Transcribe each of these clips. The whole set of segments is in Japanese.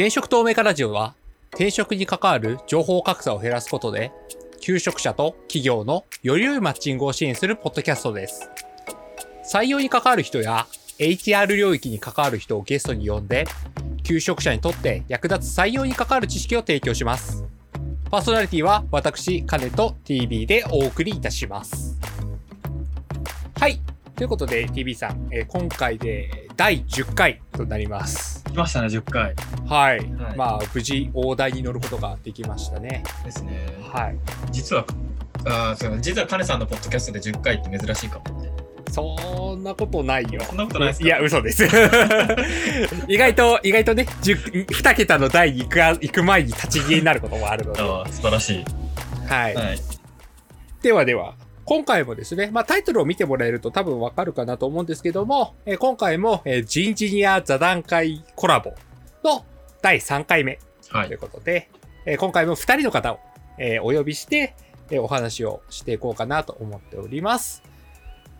転職透明化ラジオは、転職に関わる情報格差を減らすことで、求職者と企業のより良いマッチングを支援するポッドキャストです。採用に関わる人や HR 領域に関わる人をゲストに呼んで、求職者にとって役立つ採用に関わる知識を提供します。パーソナリティは私、カネと TV でお送りいたします。はい。ということで TV さん、えー今回で第10回となります。来ましたね、10回。はい。はいまあ、無事大台に乗ることができましたね。ですね。はい。実は、あーそう実はカネさんのポッドキャストで10回って珍しいかもね。そんなことないよ。そんなことないですか？いや、嘘です。意外と、意外とね、10 2桁の台に行く行く前に立ち消えになることもあるので。素晴らしい。い。はい。ではでは、今回もですね、まあタイトルを見てもらえると多分わかるかなと思うんですけども、えー今回も、えー人事ニア座談会コラボの第3回目はい。ということで、えー今回も2人の方を、えーお呼びして、えーお話をしていこうかなと思っております。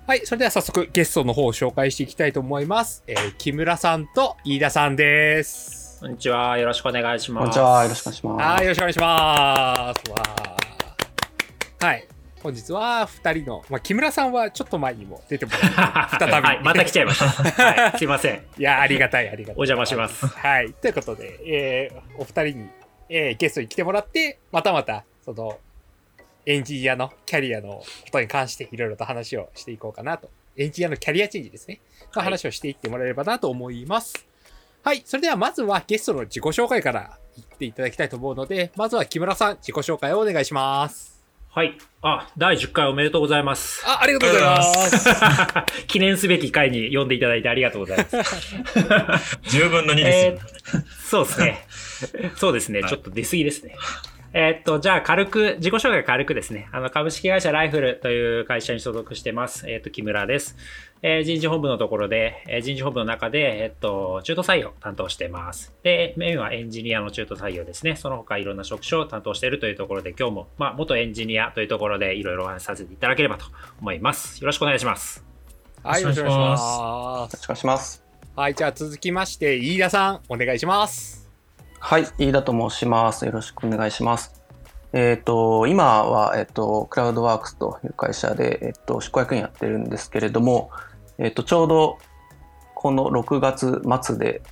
はい、それでは早速ゲストの方を紹介していきたいと思います。えー木村さんと飯田さんです。こんにちは。よろしくお願いします。こんにちは、よろしくお願いします。はい、よろしくお願いします。わーはい。本日は2人の、まあ、木村さんはちょっと前にも出てもらって、再び。はい、また来ちゃいました。はい、すいません。いや、ありがたい、ありがたい。お邪魔しますはい。ということで、えーお二人に、えーゲストに来てもらって、またまた、その、エンジニアのキャリアのことに関していろいろと話をしていこうかなと。エンジニアのキャリアチェンジですね。のはい話をしていってもらえればなと思います。はい。それではまずはゲストの自己紹介から言っていただきたいと思うので、まずは木村さん、自己紹介をお願いします。はい。あ、第10回おめでとうございます。あ、ありがとうございます。記念すべき回に呼んでいただいてありがとうございます。10分の2えですよ。ーそうですね。そうですね。はいちょっと出過ぎですね。えーっと、じゃあ軽く、自己紹介軽くですね。あの、株式会社ライフルという会社に所属してます。えーっと、木村です。えー人事本部のところで、えー人事本部の中で、えーっと、中途採用を担当してます。で、メインはエンジニアの中途採用ですね。その他いろんな職種を担当しているというところで、今日も、まあ、元エンジニアというところでいろいろお話しさせていただければと思います。よろしくお願いします。はい、よろしくお願いします。よろしくお願いします。はい、じゃあ続きまして、飯田さん、お願いします。はい、飯田と申します。よろしくお願いします。えっ、と、今は、えっ、と、クラウドワークスという会社で、えっ、と、執行役員やってるんですけれども、えっ、と、ちょうど、この6月末で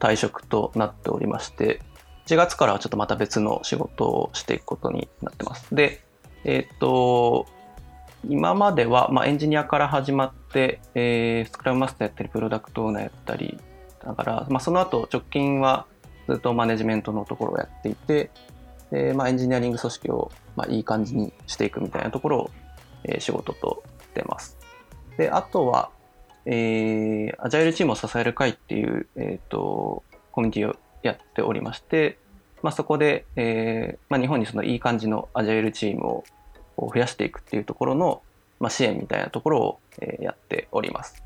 退職となっておりまして、1月からはちょっとまた別の仕事をしていくことになってます。で、えっ、と、今までは、まあ、エンジニアから始まって、えースクラムマスターやったり、プロダクトオーナーやったり、だから、まあ、その後、直近はずっとマネジメントのところをやっていて、でまあ、エンジニアリング組織を、まあ、いい感じにしていくみたいなところを、えー仕事としてます。で、あとは、えーアジャイルチームを支える会っていう、えっ、と、コミュニティをやっておりまして、まあ、そこで、えーまあ、日本にそのいい感じのアジャイルチームを増やしていくっていうところの、まあ、支援みたいなところを、えーやっております。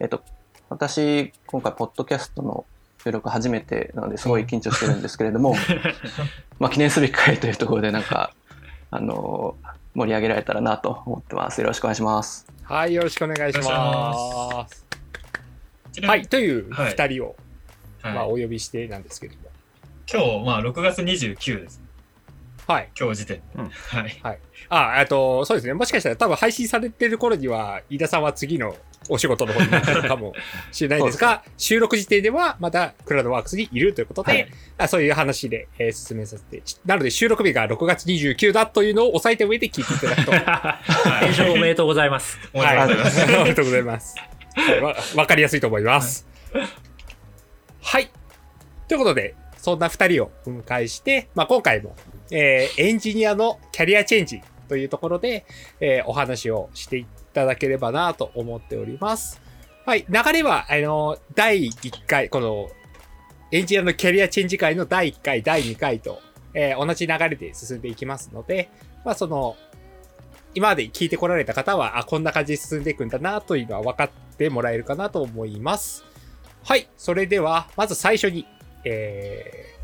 えっ、と、私、今回、ポッドキャストの収録初めてなのですごい緊張してるんですけれども、まあ、記念すべき回というところで、なんか、あのー盛り上げられたらなと思ってます。よろしくお願いします。はい、よろしくお願いします。はい、というはい二人を、はいまあ、お呼びしてなんですけども。今日、まあ、6月29です。はい。今日時点で。うんはい。あ、あと、そうですね。もしかしたら多分配信されてる頃には、飯田さんは次のお仕事の方になってるかもしれないですが、収録時点ではまだクラウドワークスにいるということで、はいあそういう話で、えー進めさせて。なので収録日が6月29だというのを押さえた上で聞いていただくと。転職おめでとうございます。おめでとうございます。はい。おめでとうございます。はいわわかりやすいと思います。はい。ということで、そんな二人をお迎えして、まあ、今回も、えーエンジニアのキャリアチェンジというところで、えーお話をしていただければなと思っております。はい。流れは、あの、第1回、この、エンジニアのキャリアチェンジ会の第1回、第2回と、えー同じ流れで進んでいきますので、まあ、その、今まで聞いてこられた方は、あ、こんな感じで進んでいくんだなというのは分かってもらえるかなと思います。はい。それでは、まず最初に、え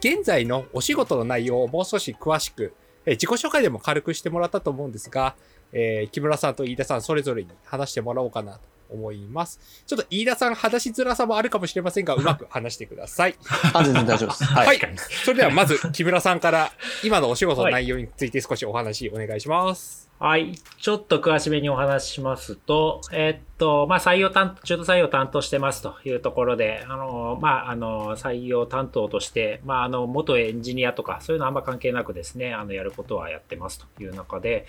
ー、現在のお仕事の内容をもう少し詳しく、えー自己紹介でも軽くしてもらったと思うんですが、えー木村さんと飯田さんそれぞれに話してもらおうかなと思います。ちょっと飯田さん話しづらさもあるかもしれませんが、うまく話してください。あ、全然大丈夫です。は。はいい。それではまず木村さんから今のお仕事の内容について少しお話お願いします。はい。はいちょっと詳しめにお話ししますと、えっと、まあ、採用担当中途採用担当してますというところで、あの、まあ、あの、採用担当として、まあ、あの、元エンジニアとか、そういうのあんま関係なくですね、あの、やることはやってますという中で、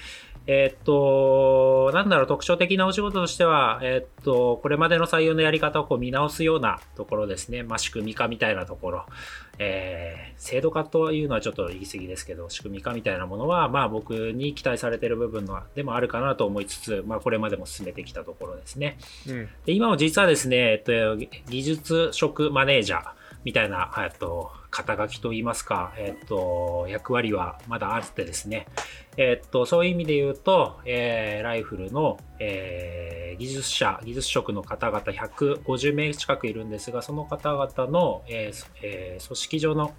えっと、なんだろう、特徴的なお仕事としては、えっと、これまでの採用のやり方をこう見直すようなところですね。まあ、仕組み化みたいなところ。えー制度化というのはちょっと言い過ぎですけど、仕組み化みたいなものは、まあ僕に期待されている部分のでもあるかなと思いつつ、まあこれまでも進めてきたところですね。うん。で今も実はですね、えっと、技術職マネージャーみたいな、えっと、肩書きといいますか、えっと、役割はまだあってですね、えっと、そういう意味で言うと、えーライフルの、えー技術者、技術職の方々150名近くいるんですが、その方々の、えーえー組織上の、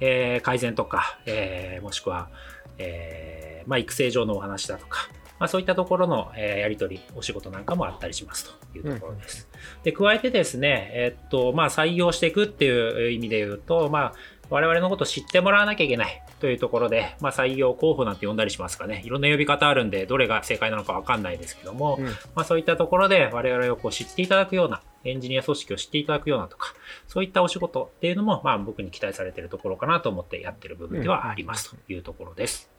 えー改善とか、えーもしくは、えーまあ、育成上のお話だとか、まあ、そういったところの、えーやり取り、お仕事なんかもあったりしますというところです。で、加えてですね、えっと、まあ、採用していくっていう意味で言うと、まあ、我々のことを知ってもらわなきゃいけないというところで、まあ、採用候補なんて呼んだりしますかね。いろんな呼び方あるんで、どれが正解なのかわかんないですけども、うんまあ、そういったところで我々をこう知っていただくような、エンジニア組織を知っていただくようなとか、そういったお仕事っていうのも、まあ、僕に期待されているところかなと思ってやってる部分ではありますというところです。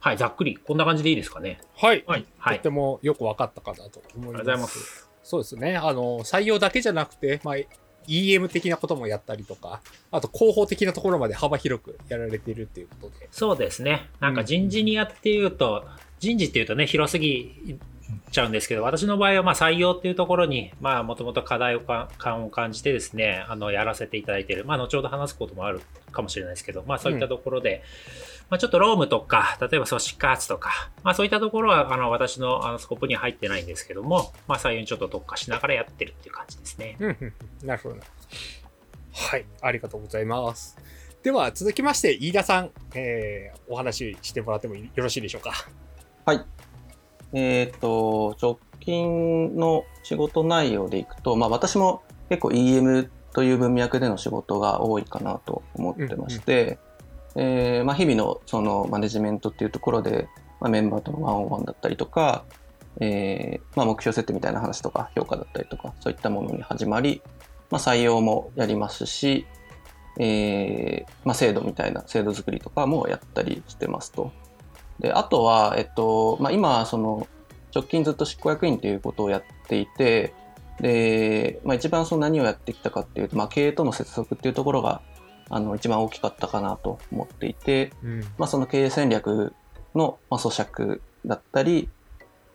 はい、ざっくり、こんな感じでいいですかね。はい。はい。はい。とってもよくわかったかなと思います。ありがとうございます。そうですね。あの、採用だけじゃなくて、まあ、EM 的なこともやったりとか、あと広報的なところまで幅広くやられているっていうことで。そうですね。なんか人事にやっていうと、人事っていうとね、広すぎちゃうんですけど、私の場合はまあ採用っていうところに、まあもともと課題をか感を感じてですね、あの、やらせていただいている。まあ後ほど話すこともあるかもしれないですけど、まあそういったところで、まあちょっとロームとか、例えば組織開発とか、まあそういったところは、あの、私のあのスコープには入ってないんですけども、まあ採用にちょっと特化しながらやってるっていう感じですね。うんうんうんなるほど。なるほどはい。ありがとうございます。では、続きまして、飯田さん、えー、お話ししてもらってもよろしいでしょうか？はい。えっ、と、直近の仕事内容でいくと、まあ私も結構 EM という文脈での仕事が多いかなと思ってまして、えーまあ日々のそのマネジメントっていうところで、まあ、メンバーとのワンオンワンだったりとか、えーまあ目標設定みたいな話とか評価だったりとか、そういったものに始まり、まあ採用もやりますし、えーまあ制度みたいな制度作りとかもやったりしてますと。で、あとは、えっと、まあ、今、その、直近ずっと執行役員ということをやっていて、で、まあ、一番その何をやってきたかっていうと、まあ、経営との接続っていうところが、あの、一番大きかったかなと思っていて、うん。まあ、その経営戦略の、まあ、咀嚼だったり、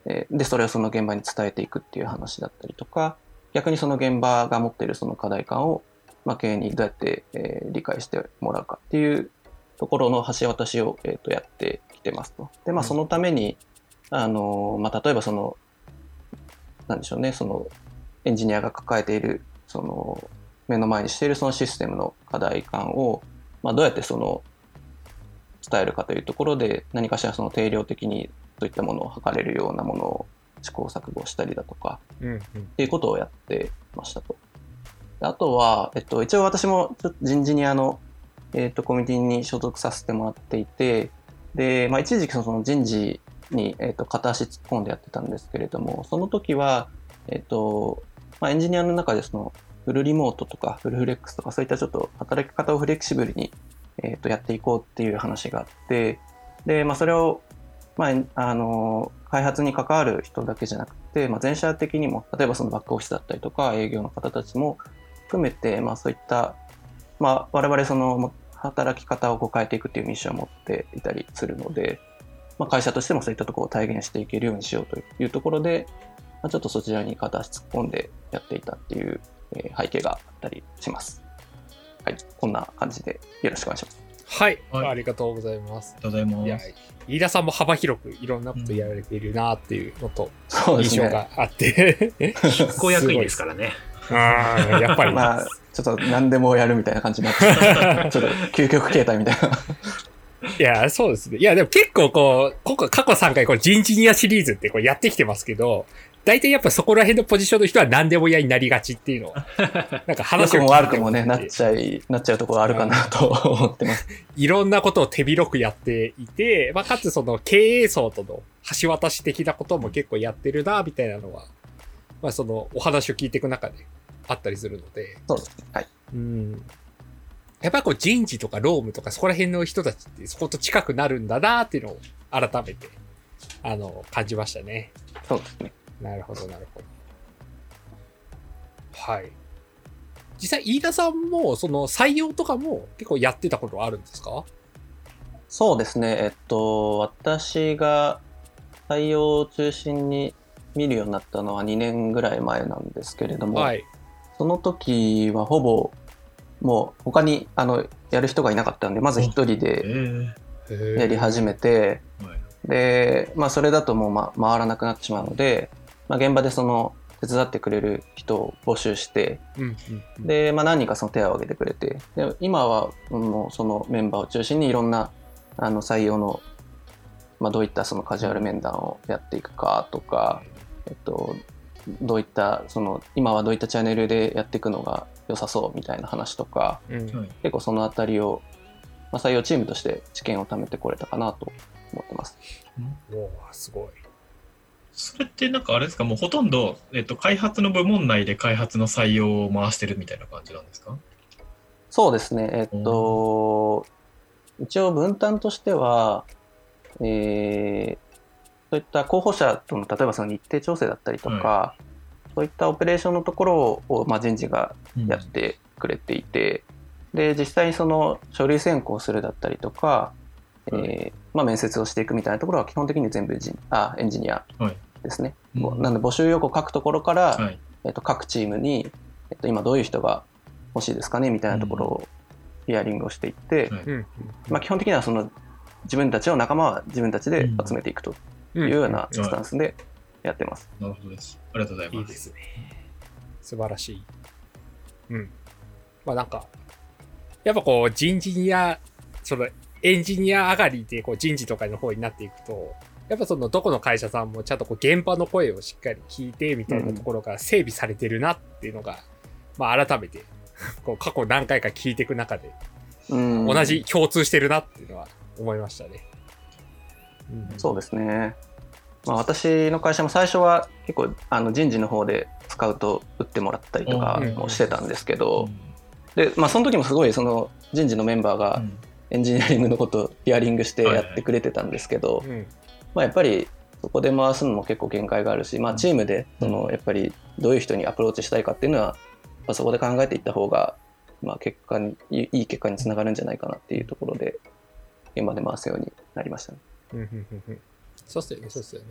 えーで、それをその現場に伝えていくっていう話だったりとか、逆にその現場が持っているその課題感を、まあ、経営にどうやって、えー理解してもらうかっていうところの橋渡しを、えーとやってきてますと。で、まあ、うんそのために、あのーまあ、例えばその、なんでしょうね、その、エンジニアが抱えている、その、目の前にしているそのシステムの課題感を、まあ、どうやってその、伝えるかというところで、何かしらその定量的にそういったものを測れるようなものを試行錯誤したりだとか、うん。うん。っていうことをやってましたと。であとは、えっと、一応私も人事ニアの、えっと、コミュニティに所属させてもらっていて、で、まあ、一時期その人事に、えっと、片足突っ込んでやってたんですけれども、その時は、えっと、まあ、エンジニアの中でその、フルリモートとかフルフレックスとかそういったちょっと働き方をフレキシブルに、えっと、やっていこうっていう話があって、で、まあ、それを、まあ、あの、開発に関わる人だけじゃなくて、まあ、全社的にも、例えばそのバックオフィスだったりとか、営業の方たちも含めて、まあ、そういった、まあ、我々その、働き方をこう変えていくっていうミッションを持っていたりするので、まあ、会社としてもそういったところを体現していけるようにしようというところで、まあ、ちょっとそちらに片足突っ込んでやっていたっていう、えー背景があったりします。はい、こんな感じでよろしくお願いします。はい。はいありがとうございます。ありがとうございます。、飯田さんも幅広くいろんなことやられているなっていうのと。印象があって。執行役員ですからね。ら。うん、やっぱり。まあ、ちょっと何でもやるみたいな感じになって、ちょっと究極形態みたいな。いや、そうですね。いや、でも結構こう、ここ過去3回こう人事ニアシリーズってこうやってきてますけど、大体やっぱそこら辺のポジションの人は何でも嫌になりがちっていうのは、なんか良話も悪くもね、なっちゃい、なっちゃうところあるかなと思ってます。いろんなことを手広くやっていて、まあ、かつその経営層との橋渡し的なことも結構やってるな、みたいなのは、まあ、そのお話を聞いていく中であったりするので、そうですね。はい。うん。やっぱりこう人事とか労務とかそこら辺の人たちってそこと近くなるんだなっていうのを改めて、あの、感じましたね。そうですね。なるほど、なるほど。はい。実際、飯田さんも、その採用とかも結構やってたことあるんですか？そうですね。えっと、私が採用を中心に見るようになったのは2年ぐらい前なんですけれども、はい。その時はほぼもう他にあのやる人がいなかったんでまず一人えでーやり始めてはいで、まあ、それだともう、ま、回らなくなってしまうので、まあ、現場でその手伝ってくれる人を募集してうんうんうん。で、まあ、何人かその手を挙げてくれてで今はもうそのメンバーを中心にいろんなあの採用の、まあ、どういったそのカジュアル面談をやっていくかとか、えっと、どういったその今はどういったチャンネルでやっていくのが良さそうみたいな話とかうんはい結構そのあたりを、まあ、採用チームとして知見を貯めてこれたかなと思ってます。おーすごい。それってなんかあれですか？もうほとんど、えっと、開発の部門内で開発の採用を回してるみたいな感じなんですか？そうですね、えっと、一応分担としては、えーそういった候補者との例えばその日程調整だったりとか、そういったオペレーションのところを、まあ、人事がやってくれていて、で実際にその書類選考するだったりとか、えーまあ、面接をしていくみたいなところは基本的に全部人あエンジニアはいですね、うんもうなので募集要項を書くところから、はい。えっと、各チームに、えっと、今どういう人が欲しいですかねみたいなところをヒアリングをしていって、まあ、基本的にはその自分たちの仲間は自分たちで集めていくとうんいうようなスタンスでやってます。なるほどです。ありがとうございます。いいですね。素晴らしい。うん。まあなんか、やっぱこう人事ニア、そのエンジニア上がりでこう人事とかの方になっていくと、やっぱそのどこの会社さんもちゃんとこう現場の声をしっかり聞いてみたいなところが整備されてるなっていうのが、まあ改めて、こう過去何回か聞いていく中で、うん。同じ共通してるなっていうのは思いましたね。うん。そうですね。まあ、私の会社も最初は結構あの人事の方でスカウト打ってもらったりとかうん。もしてたんですけど、でまあ、その時もすごいその人事のメンバーがエンジニアリングのことをヒアリングしてやってくれてたんですけど、うんまあ、やっぱりそこで回すのも結構限界があるし、まあ、チームでそのやっぱりどういう人にアプローチしたいかっていうのは、まあ、そこで考えていった方が、まあ、結果にいいいい結果につながるんじゃないかなっていうところで現場で回すようになりましたね。そうっすよね、そうっすよね。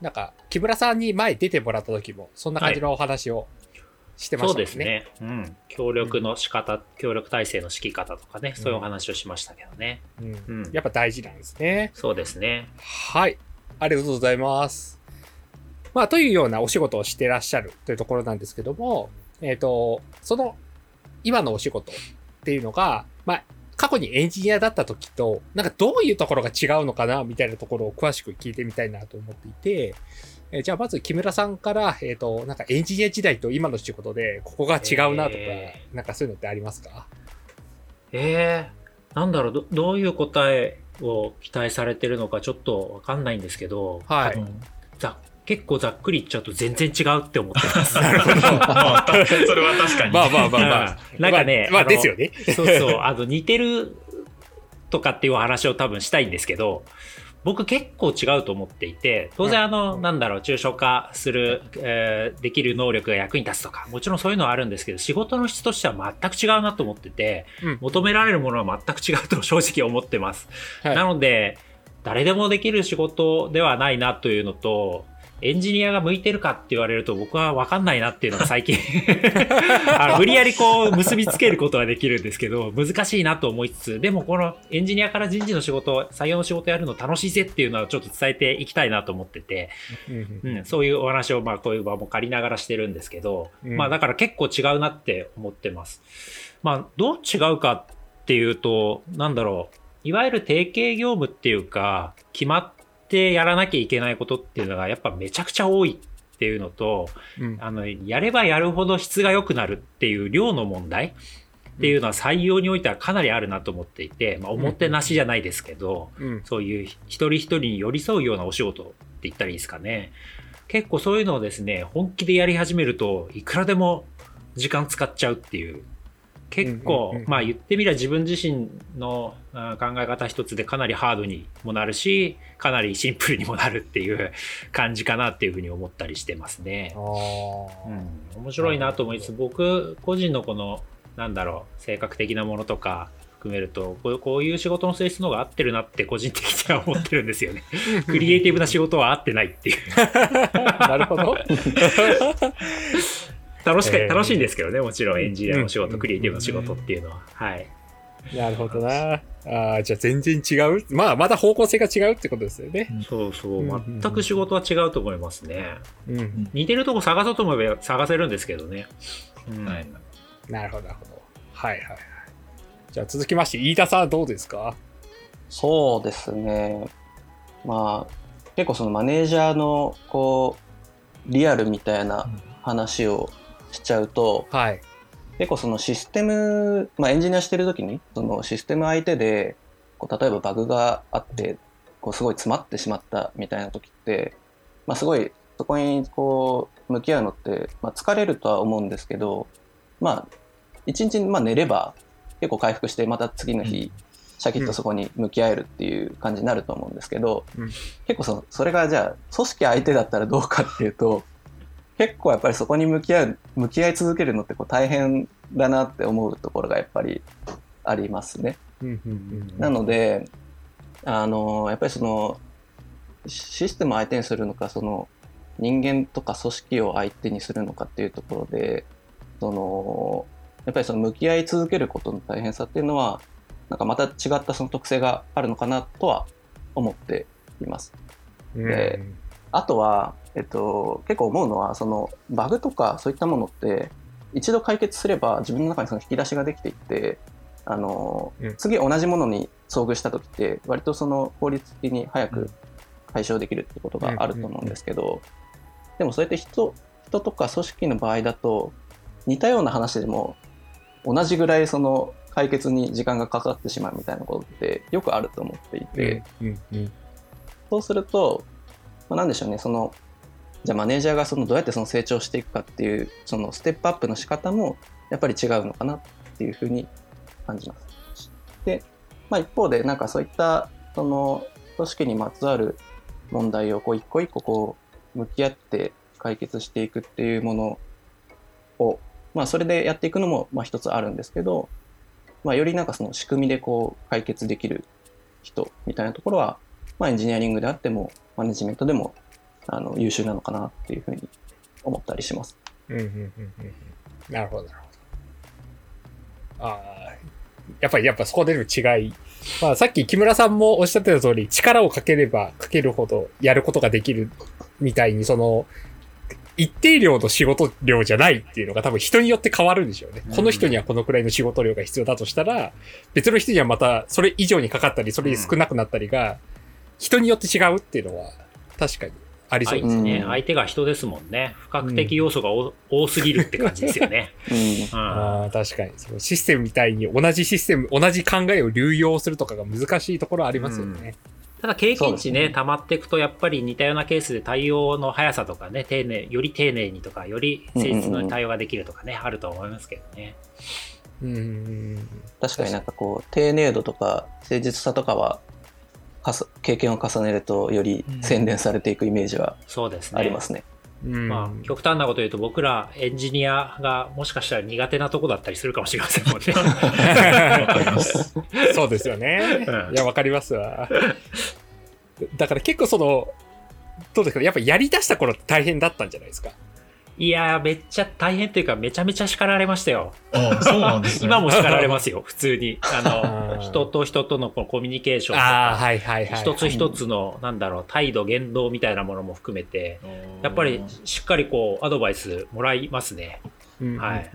なんか、木村さんに前出てもらった時も、そんな感じのお話をしてましたね。そうですね。うん。協力の仕方、協力体制の敷き方とかね、そういうお話をしましたけどね。うんうんやっぱ大事なんですね。そうですね。はい。ありがとうございます。まあ、というようなお仕事をしてらっしゃるというところなんですけども、えっ、と、その、今のお仕事っていうのが、まあ、過去にエンジニアだった時と、なんかどういうところが違うのかな、みたいなところを詳しく聞いてみたいなと思っていて、えーじゃあまず木村さんから、えっ、と、なんかエンジニア時代と今の仕事で、ここが違うなとか、えなんかそういうのってありますか？えー、なんだろうど、どういう答えを期待されてるのかちょっとわかんないんですけど、はいうんざ結構ざっくり言っちゃうと全然違うって思ってます。なるほど。まあ、たそれは確かに。まあまあまあまあ。うんなんかねまあ、まあですよね。そうそう、あの、似てるとかっていうお話を多分したいんですけど、僕結構違うと思っていて、当然あの、なんだろう、抽象化する、えーできる能力が役に立つとか、もちろんそういうのはあるんですけど、仕事の質としては全く違うなと思ってて、うん。求められるものは全く違うと正直思ってます。はい。なので、誰でもできる仕事ではないなというのと、エンジニアが向いてるかって言われると僕は分かんないなっていうのが最近。あの無理やりこう結びつけることはできるんですけど難しいなと思いつつでもこのエンジニアから人事の仕事採用の仕事やるの楽しいぜっていうのはちょっと伝えていきたいなと思ってて、うんうん、そういうお話をまあこういう場も借りながらしてるんですけど、うん。まあだから結構違うなって思ってます。まあどう違うかっていうとなんだろういわゆる定型業務っていうか決まってやらなきゃいけないことっていうのがやっぱめちゃくちゃ多いっていうのと、うんあの、やればやるほど質が良くなるっていう量の問題っていうのは採用においてはかなりあるなと思っていて、まあ、おもてなしじゃないですけど、うんそういう一人一人に寄り添うようなお仕事って言ったらいいですかね。結構そういうのをですね、本気でやり始めると、いくらでも時間使っちゃうっていう。結構、まあ言ってみれば自分自身の考え方一つでかなりハードにもなるし、かなりシンプルにもなるっていう感じかなっていうふうに思ったりしてますねうん、面白いなと思いつつ、僕個人のこの、なんだろう、性格的なものとか含めると、こうこういう仕事の性質の方が合ってるなって個人的には思ってるんですよね。クリエイティブな仕事は合ってないっていう。なるほど。楽しか、えー楽しいんですけどね、もちろんエンジニアの仕事、うんクリエイティブの仕事っていうのは。はい。なるほどな。ああ、じゃあ全然違う？まあ、まだ方向性が違うってことですよね。そうそううんうんうん、全く仕事は違うと思いますね。うん。似てるとこ探そうと思えば探せるんですけどね。うんはい。なるほど、なるほど。はいはいはい。じゃあ続きまして、飯田さんはどうですか？そうですね。まあ、結構そのマネージャーのこう、リアルみたいな話をしちゃうと、はい。結構そのシステム、まあエンジニアしてる時に、そのシステム相手で、こう例えばバグがあって、こうすごい詰まってしまったみたいな時って、まあすごいそこにこう向き合うのって、まあ疲れるとは思うんですけど、まあ一日まあ寝れば結構回復してまた次の日、シャキッとそこに向き合えるっていう感じになると思うんですけど、うん結構そのそれがじゃあ組織相手だったらどうかっていうと結構やっぱりそこに向き合う向き合い続けるのってこう大変だなって思うところがやっぱりありますね。なのであのやっぱりそのシステムを相手にするのかその人間とか組織を相手にするのかっていうところでそのやっぱりその向き合い続けることの大変さっていうのはなんかまた違ったその特性があるのかなとは思っています。うんであとは、えっと、結構思うのはそのバグとかそういったものって一度解決すれば自分の中にその引き出しができていってあの、うん。次同じものに遭遇した時って割とその効率的に早く解消できるってことがあると思うんですけど、でもそうやって人人とか組織の場合だと似たような話でも同じぐらいその解決に時間がかかってしまうみたいなことってよくあると思っていて、そうすると、まあ、なんでしょうね、その、じゃあマネージャーがそのどうやってその成長していくかっていう、そのステップアップの仕方もやっぱり違うのかなっていうふうに感じます。で、まあ一方でなんかそういった、その組織にまつわる問題をこう一個一個こう向き合って解決していくっていうものを、まあそれでやっていくのもまあ一つあるんですけど、まあよりなんかその仕組みでこう解決できる人みたいなところは、まあ、エンジニアリングであっても、マネジメントでもあの優秀なのかなっていうふうに思ったりします。うんうんうんうんうんなるほど、なるほど。ああ、やっぱり、やっぱそこでの違い。まあ、さっき木村さんもおっしゃってた通り、力をかければかけるほどやることができるみたいに、その、一定量の仕事量じゃないっていうのが多分人によって変わるんでしょうね。うんこの人にはこのくらいの仕事量が必要だとしたら、別の人にはまたそれ以上にかかったり、それに少なくなったりが、人によって違うっていうのは確かにありそうですね。相手ねうん相手が人ですもんね。不確的要素が多多すぎるって感じですよね。うんうんああ、確かに。そのシステムみたいに同じシステム、同じ考えを流用するとかが難しいところはありますよね。ただ経験値ね、ね溜まっていくと、やっぱり似たようなケースで対応の速さとかね、丁寧、より丁寧にとか、より誠実に対応ができるとかね、あると思いますけどね。うん。うん。確かになんかこう、丁寧度とか誠実さとかは、かさ経験を重ねるとより洗練されていくイメージはそうですね。ありますね。うん。まあ、極端なこと言うと、僕らエンジニアがもしかしたら苦手なとこだったりするかもしれませんもんね。わかります。そうですよねう。んいや、わかりますわ。だから結構その、どうですかねやっぱやり出した頃大変だったんじゃないですか。いやー、めっちゃ大変というか、めちゃめちゃ叱られましたよ。ああ、そうなんですね。今も叱られますよ、普通に。あの、人と人とのこのコミュニケーションとか、はいはいはい。一つ一つの、なんだろう、態度、言動みたいなものも含めて、やっぱりしっかりこう、アドバイスもらいますね。うん、はい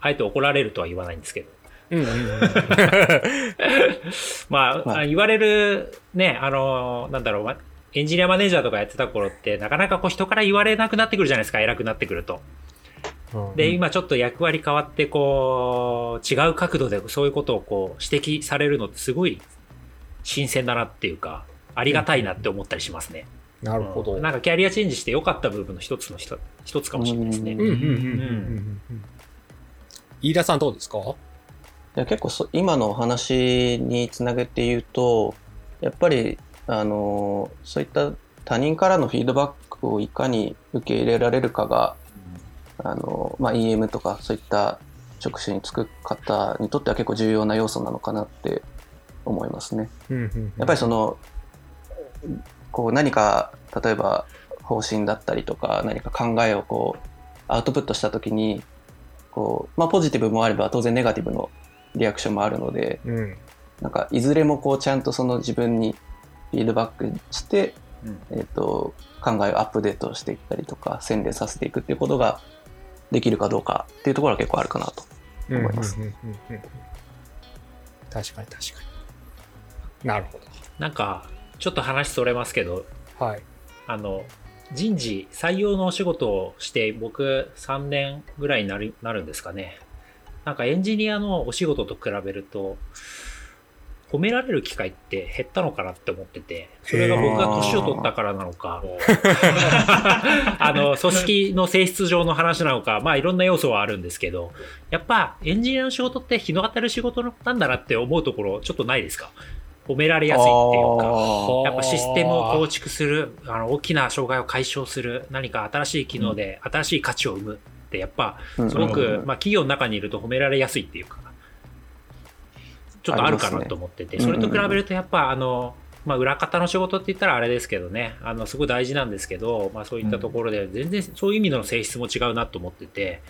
あえて怒られるとは言わないんですけど。うんうんうん。まあ、はい言われる、ね、あの、なんだろう、まエンジニアマネージャーとかやってた頃って、なかなかこう人から言われなくなってくるじゃないですか、偉くなってくると。うんで、今ちょっと役割変わって、こう、違う角度でそういうことをこう指摘されるのってすごい新鮮だなっていうか、ありがたいなって思ったりしますね。なるほど。うんなんかキャリアチェンジして良かった部分の一つの一一つかもしれないですね。うんうんうんうんうんうん。飯田さんどうですか？いや結構そ今のお話につなげて言うとやっぱりあのそういった他人からのフィードバックをいかに受け入れられるかがあの、まあ、EM とかそういった職種に就く方にとっては結構重要な要素なのかなって思いますね。やっぱりそのこう何か例えば方針だったりとか何か考えをこうアウトプットした時にこう、まあ、ポジティブもあれば当然ネガティブのリアクションもあるのでうんなんかいずれもこうちゃんとその自分にフィードバックして、うんえー、と考えをアップデートしていったりとか洗練させていくっていうことができるかどうかっていうところは結構あるかなと思います。確かに確かに。なるほなんか、ちょっと話それますけど、ど。はい。あの、人事、採用のお仕事をして、僕3年ぐらいになるなるんですかね。なんかエンジニアのお仕事と比べると、褒められる機会って減ったのかなって思ってて、それが僕が年を取ったからなのか、あの、組織の性質上の話なのか、まあいろんな要素はあるんですけど、やっぱエンジニアの仕事って日の当たる仕事なんだなって思うところ、ちょっとないですか？褒められやすいっていうか。あやっぱシステムを構築する、あの大きな障害を解消する、何か新しい機能で新しい価値を生むって、やっぱーすごく、まあ、企業の中にいると褒められやすいっていうか、ちょっとあるかなと思ってて、ね。それと比べるとやっぱ、あの、まあ、裏方の仕事って言ったらあれですけどね、あの、すごい大事なんですけど、まあ、そういったところで、全然そういう意味での性質も違うなと思ってて、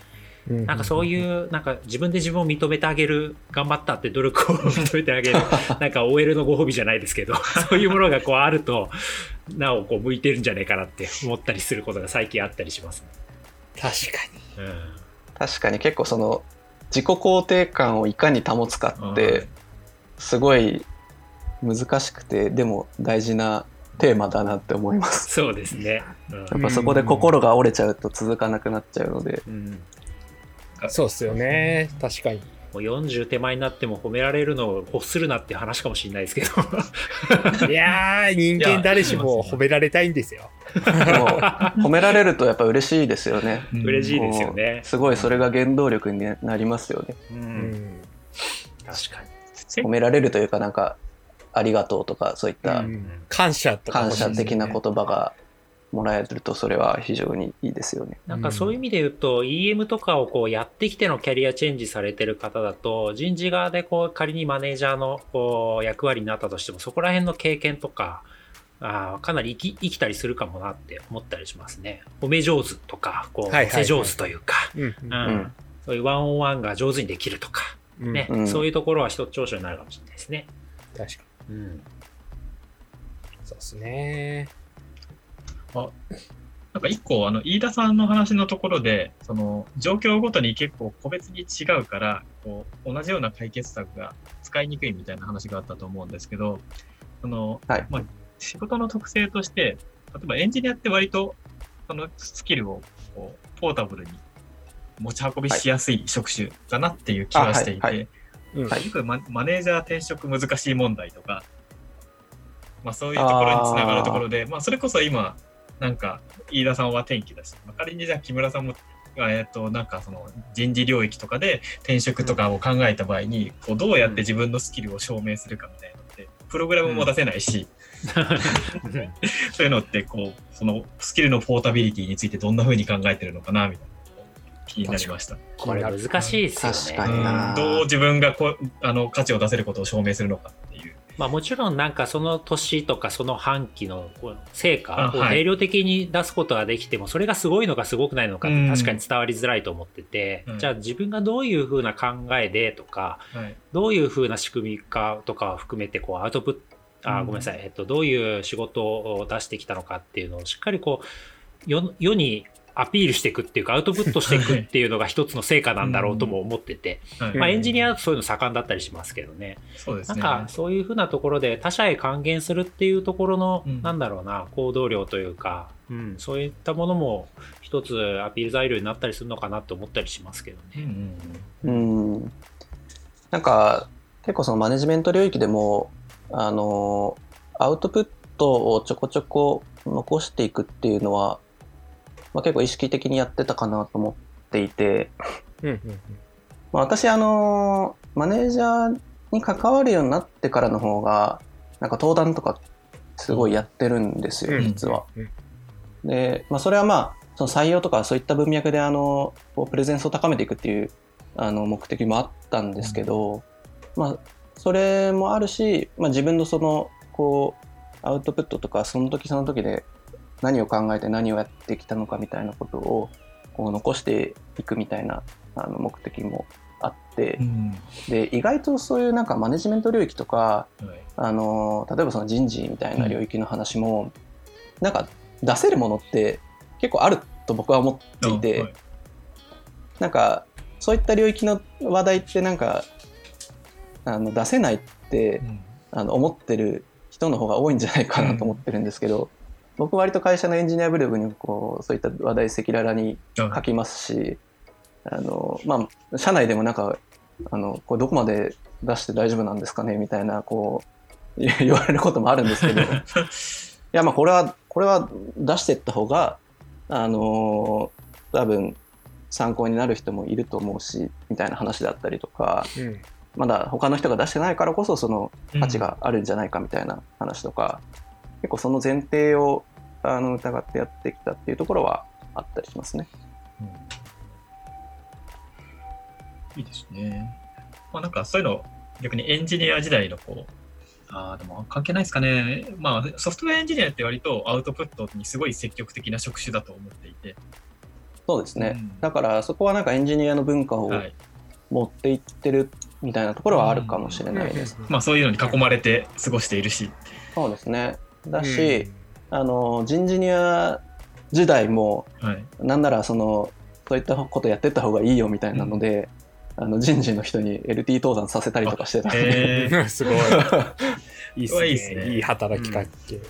なんかそういう、なんか自分で自分を認めてあげる、頑張ったって努力を 認めてあげる、なんか OL のご褒美じゃないですけど、そういうものがこうあると、なおこう向いてるんじゃないかなって思ったりすることが最近あったりしますね。確かに。うん。確かに結構その自己肯定感をいかに保つかっはいてすごい難しくてでも大事なテーマだなって思います。そうですね。う んやっぱそこで心が折れちゃうと続かなくなっちゃうので、うん。そうっすよね。確かに。もう40手前になっても褒められるのを欲するなって話かもしれないですけど。いやー、人間誰しも褒められたいんですよ。でも褒められるとやっぱ嬉しいですよね。嬉しいですよね。すごいそれが原動力になりますよね。う。うんん。確かに。褒められるというかなんかありがとうとかそういったうん。感謝とか感謝的な言葉がもらえるとそれは非常にいいですよね。なんかそういう意味で言うと、EM とかをこうやってきてのキャリアチェンジされてる方だと、人事側でこう仮にマネージャーのこう役割になったとしても、そこら辺の経験とか、あーかなり生き生きたりするかもなって思ったりしますね。褒め上手とか、こう、はいはいはい。見せ上手というか、うんうんん。そういうワンオンワンが上手にできるとか、うんね、うんそういうところは一つ長所になるかもしれないですね。確かに。うん。そうですね。なんか一個、あの、飯田さんの話のところで、その、状況ごとに結構個別に違うから、こう、同じような解決策が使いにくいみたいな話があったと思うんですけど、その、はいまあ、仕事の特性として、例えばエンジニアって割と、そのスキルを、こう、ポータブルに持ち運びしやすい職種かなっていう気がしていて、よくママネージャー転職難しい問題とか、まあ、そういうところにつながるところで、まあ、それこそ今、なんか、飯田さんは転機だし、まあ仮にじゃあ木村さんも、えっと、なんかその人事領域とかで転職とかを考えた場合に、こうどうやって自分のスキルを証明するかみたいなのって、プログラムも出せないし、そういうのって、こう、そのスキルのポータビリティについてどんな風に考えてるのかな、みたいな。気になりました。これ難しいですよね。確かにな。うん。どう自分がこうあの価値を出せることを証明するのかっていう。まあもちろんなんかその年とかその半期のこう成果を定量的に出すことができても、それがすごいのかすごくないのかってうん。確かに伝わりづらいと思ってて、うん。じゃあ自分がどういうふうな考えでとか、はい。どういうふうな仕組みかとかを含めてこうアウトプット、あうん。ごめんなさい、えっと、どういう仕事を出してきたのかっていうのをしっかりこう世世にアピールしていくっていうか、アウトプットしていくっていうのが一つの成果なんだろうとも思ってて、はいまあエンジニアだとそういうの盛んだったりしますけどね。そうですね。なんかそういうふうなところで他者へ還元するっていうところの、うんなんだろうな、行動量というか、うん、そういったものも一つアピール材料になったりするのかなって思ったりしますけどうんね。うんうん。なんか、結構そのマネジメント領域でも、あの、アウトプットをちょこちょこ残していくっていうのは、まあ、結構意識的にやってたかなと思っていて、うんうんまあ、私、あの、マネージャーに関わるようになってからの方が、なんか登壇とかすごいやってるんですよ、うん実は。うん。で、まあ、それはまあ、その採用とかそういった文脈で、あの、プレゼンスを高めていくっていう、あの、目的もあったんですけど、まあ、それもあるし、まあ、自分のその、こう、アウトプットとか、その時その時で何を考えて何をやってきたのかみたいなことを、こう、残していくみたいな、あの、目的もあって。う、ん。で、意外とそういうなんかマネジメント領域とか、はい。あの例えばその人事みたいな領域の話も、なんか出せるものって結構あると僕は思っていて、はい。なんかそういった領域の話題ってなんかあの出せないってうん。あの思ってる人の方が多いんじゃないかなと思ってるんですけど、僕割と会社のエンジニアブログにこうそういった話題赤裸々に書きますし、あのまあ社内でもなんかあのこれどこまで出して大丈夫なんですかねみたいなこう 言われることもあるんですけど。いやまあこれはこれは出していった方があの多分参考になる人もいると思うしみたいな話だったりとかうん。まだ他の人が出してないからこそその価値があるんじゃないかみたいな話とか、結構その前提をあの疑ってやってきたっていうところはあったりしますね。うんいいですね。まあなんかそういうの逆にエンジニア時代のこう、ああ、でも関係ないですかね。まあソフトウェアエンジニアって割とアウトプットにすごい積極的な職種だと思っていて。そうですね、うんだからそこはなんかエンジニアの文化をはい。持っていってるみたいなところはあるかもしれないです。まあそういうのに囲まれて過ごしているし。そうですねだし、あの人事ニア時代もはい。なんならそのそういったことやってった方がいいよみたいなので、あの人事の人に LT 登山させたりとかしてたんで、えー、すごい。いいっすね。いいっすねいい働きかけ。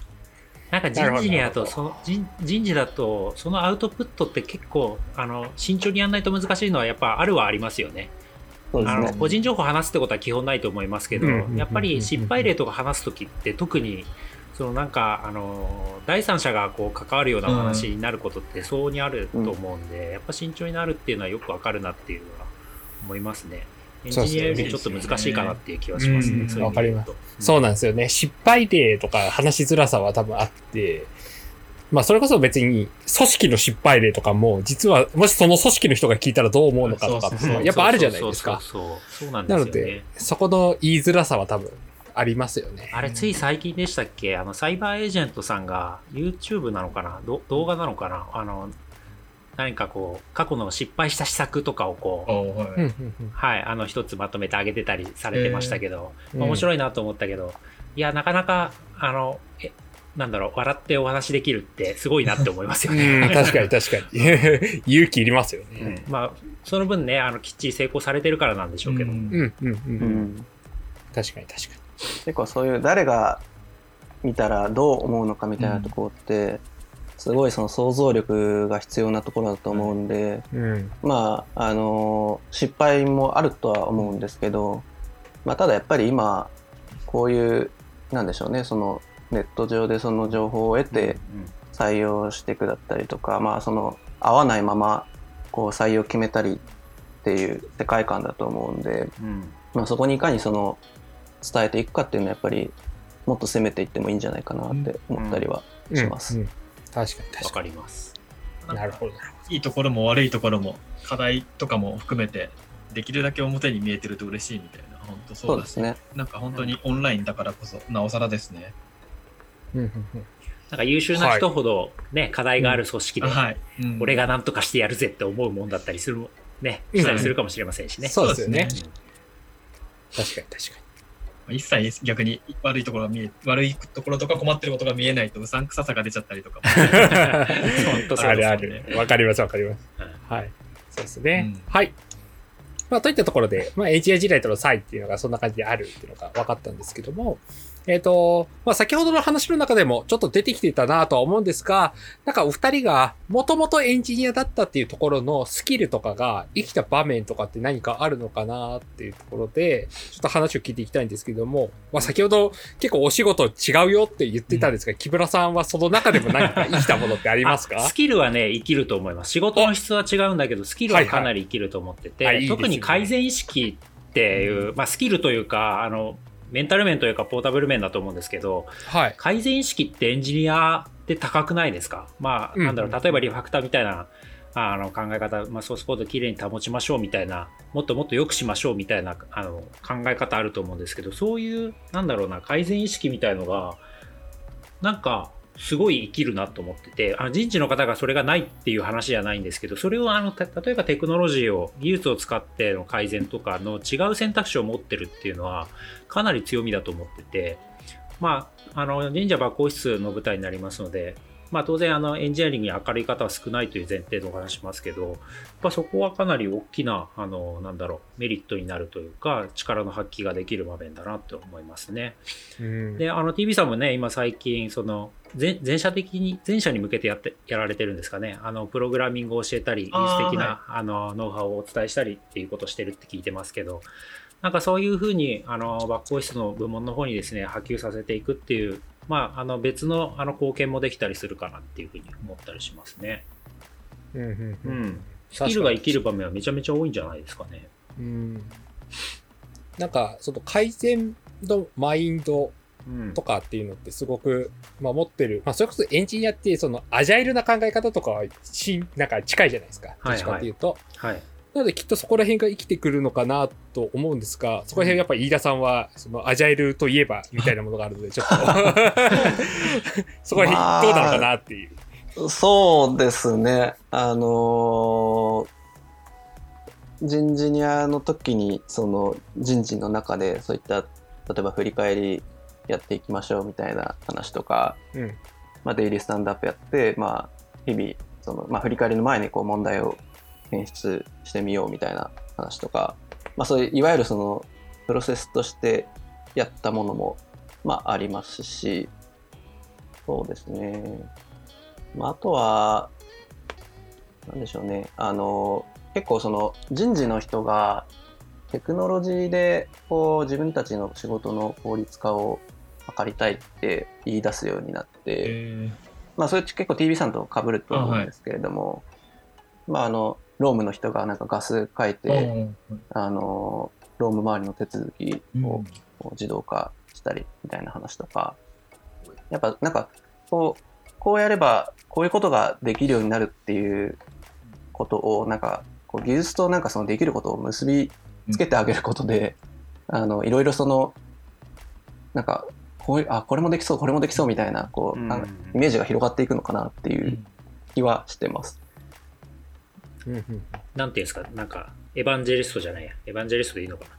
なんか人事にだとその人人事だとそのアウトプットって結構あの慎重にやらないと難しいのはやっぱあるはありますよね。あのそうですね。個人情報話すってことは基本ないと思いますけど、うんうんうんうんやっぱり失敗例とか話す時って特にそのなんかあの第三者がこう関わるような話になることって相応にあると思うんで、やっぱ慎重になるっていうのはよくわかるなっていうのは思いますね。エンジニアよりちょっと難しいかなっていう気はしますね。うんそういう意味で言うとそうなんですよね。失敗例とか話しづらさは多分あって、まあそれこそ別に組織の失敗例とかも、実はもしその組織の人が聞いたらどう思うのかとかやっぱあるじゃないですか。そうそうそうそうそうなんですよね。なので、そこの言いづらさは多分ありますよね。あれ、つい最近でしたっけ？あの、サイバーエージェントさんが、YouTube なのかな？ど動画なのかな？あの、何かこう、過去の失敗した施策とかをこう、はいはい、あの、一つまとめてあげてたりされてましたけど、うんまあ面白いなと思ったけど、いや、なかなか、あの、え、なんだろう、笑ってお話できるってすごいなって思いますよね。うん、確かに確かに。勇気いりますようんね。まあ、その分ね、あの、きっちり成功されてるからなんでしょうけど。うんうんうんうん。確かに確か結構そういう誰が見たらどう思うのかみたいなところって、すごいその想像力が必要なところだと思うんで、に。うん。まああの失敗もあるとは思うんですけど、まあ、ただやっぱり今こういうなんでしょうねそのネット上でその情報を得て採用していくだったりとか、まあその合わないままこう採用決めたりっていう世界観だと思うんで、うんうんまあ、そこにいかにその伝えていくかっていうのはやっぱりもっと攻めていってもいいんじゃないかなって思ったりはします。うんうん確かにわ確かかります。に。なるほど。いいところも悪いところも課題とかも含めてできるだけ表に見えてると嬉しいみたいな本当そうですね。なんか本当にオンラインだからこそなおさらですね。うんうんなんか優秀な人ほどね、課題がある組織で、はい。うん俺が何とかしてやるぜって思うもんだったりするもね、うんしたりするかもしれませんしね。そうですよねうん確かに確か一切逆に悪いところが見え、悪いところとか困ってることが見えないとうさんくささが出ちゃったりとかも。本当そうあですよるある。わかりますわかります。はい。そうですね。うんはい。まあ、といったところで、まあ、エンジニア時代との差異っていうのがそんな感じであるっていうのが分かったんですけども、えっ、と、まあ、先ほどの話の中でもちょっと出てきてたなとは思うんですが、なんかお二人がもともとエンジニアだったっていうところのスキルとかが生きた場面とかって何かあるのかなっていうところで、ちょっと話を聞いていきたいんですけども、まあ、先ほど結構お仕事違うよって言ってたんですが、木村さんはその中でも何か生きたものってありますか？あスキルはね、生きると思います。仕事の質は違うんだけど、スキルはかなり生きると思ってて、はいはい特に改善意識っていう、まあ、スキルというか、あの、メンタル面というか、ポータブル面だと思うんですけど、はい。改善意識ってエンジニアって高くないですか？まあ、うんなんだろう、例えばリファクターみたいな、あの考え方、まあ、ソースコードきれいに保ちましょうみたいな、もっともっと良くしましょうみたいなあの考え方あると思うんですけど、そういう、なんだろうな、改善意識みたいのが、なんか、すごい生きるなと思ってて、あの人事の方がそれがないっていう話じゃないんですけど、それをあのた例えばテクノロジーを、技術を使っての改善とかの違う選択肢を持ってるっていうのは、かなり強みだと思ってて、まあ、あの神社抜光室の舞台になりますので、まあ、当然あのエンジニアリングに明るい方は少ないという前提でお話しますけど、やっぱそこはかなり大きなあのなんだろうメリットになるというか力の発揮ができる場面だなと思いますね。うん。であの TV さんもね今最近その全全社的に全社に向けてやってやられてるんですかね。あのプログラミングを教えたりあー技術的なあのノウハウをお伝えしたりっていうことをしてるって聞いてますけどなんかそういうふうにあの学校室の部門の方にですね波及させていくっていうまああの別のあの貢献もできたりするかなっていうふうに思ったりしますね。うんうんううんん、スキルが生きる場面はめちゃめちゃ多いんじゃないですかね。うんなんか、その改善のマインドうんとかっていうのってすごく、まあ、持ってる、まあ、それこそエンジニアって、そのアジャイルな考え方とかはし、なんか近いじゃないですか。どっちかっていうと。はいなのできっとそこら辺が生きてくるのかなと思うんですが、そこら辺やっぱ飯田さんは、そのアジャイルといえばみたいなものがあるので、ちょっと、そこら辺どうなのかなっていう。そうですね。あのー人事ニアの時に、その人事の中でそういった、例えば振り返りやっていきましょうみたいな話とか、うん。まあ、デイリースタンドアップやって、まあ、日々、その、まあ、振り返りの前にこう問題を検出してみようみたいな話とか、まあ、そういう、いわゆるその、プロセスとしてやったものも、まあ、ありますし、そうですね。まあ、あとは、なんでしょうね。あの、結構その人事の人がテクノロジーでこう自分たちの仕事の効率化を図りたいって言い出すようになって、えまあそれ結構 TV さんと被ると思うんですけれども、まああの、ロームの人がなんかガス書いーて、ああの、ローム周りの手続きーをこう自動化したりみたいな話とか、やっぱなんかこう、こうやればこういうことができるようになるっていうことをなんかこう技術となんかそのできることを結びつけてあげることで、あのいろいろそのなんかこういうあこれもできそうこれもできそうみたいなこう、イメージが広がっていくのかなっていう気はしてます。うんうんなんていうんですか、なんか、エヴァンジェリストじゃないや、エヴァンジェリストでいいのかな。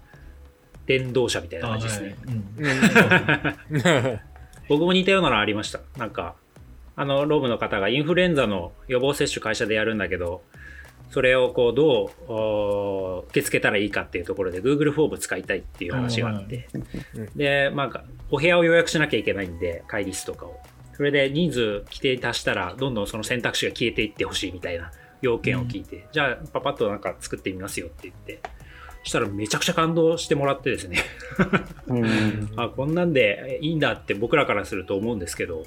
伝道者みたいなあ感じですね。僕も似たようなのありました。なんか、あの、ロームの方がインフルエンザの予防接種会社でやるんだけど、それをこう、どうお受け付けたらいいかっていうところで Google フォーム使いたいっていう話があってうん、で、まあ、お部屋を予約しなきゃいけないんで、会議室とかを。それで人数規定に達したら、どんどんその選択肢が消えていってほしいみたいな要件を聞いて、じゃあ、パパッとなんか作ってみますよって言って、そしたらめちゃくちゃ感動してもらってですね、うん。あこんなんでいいんだって僕らからすると思うんですけど。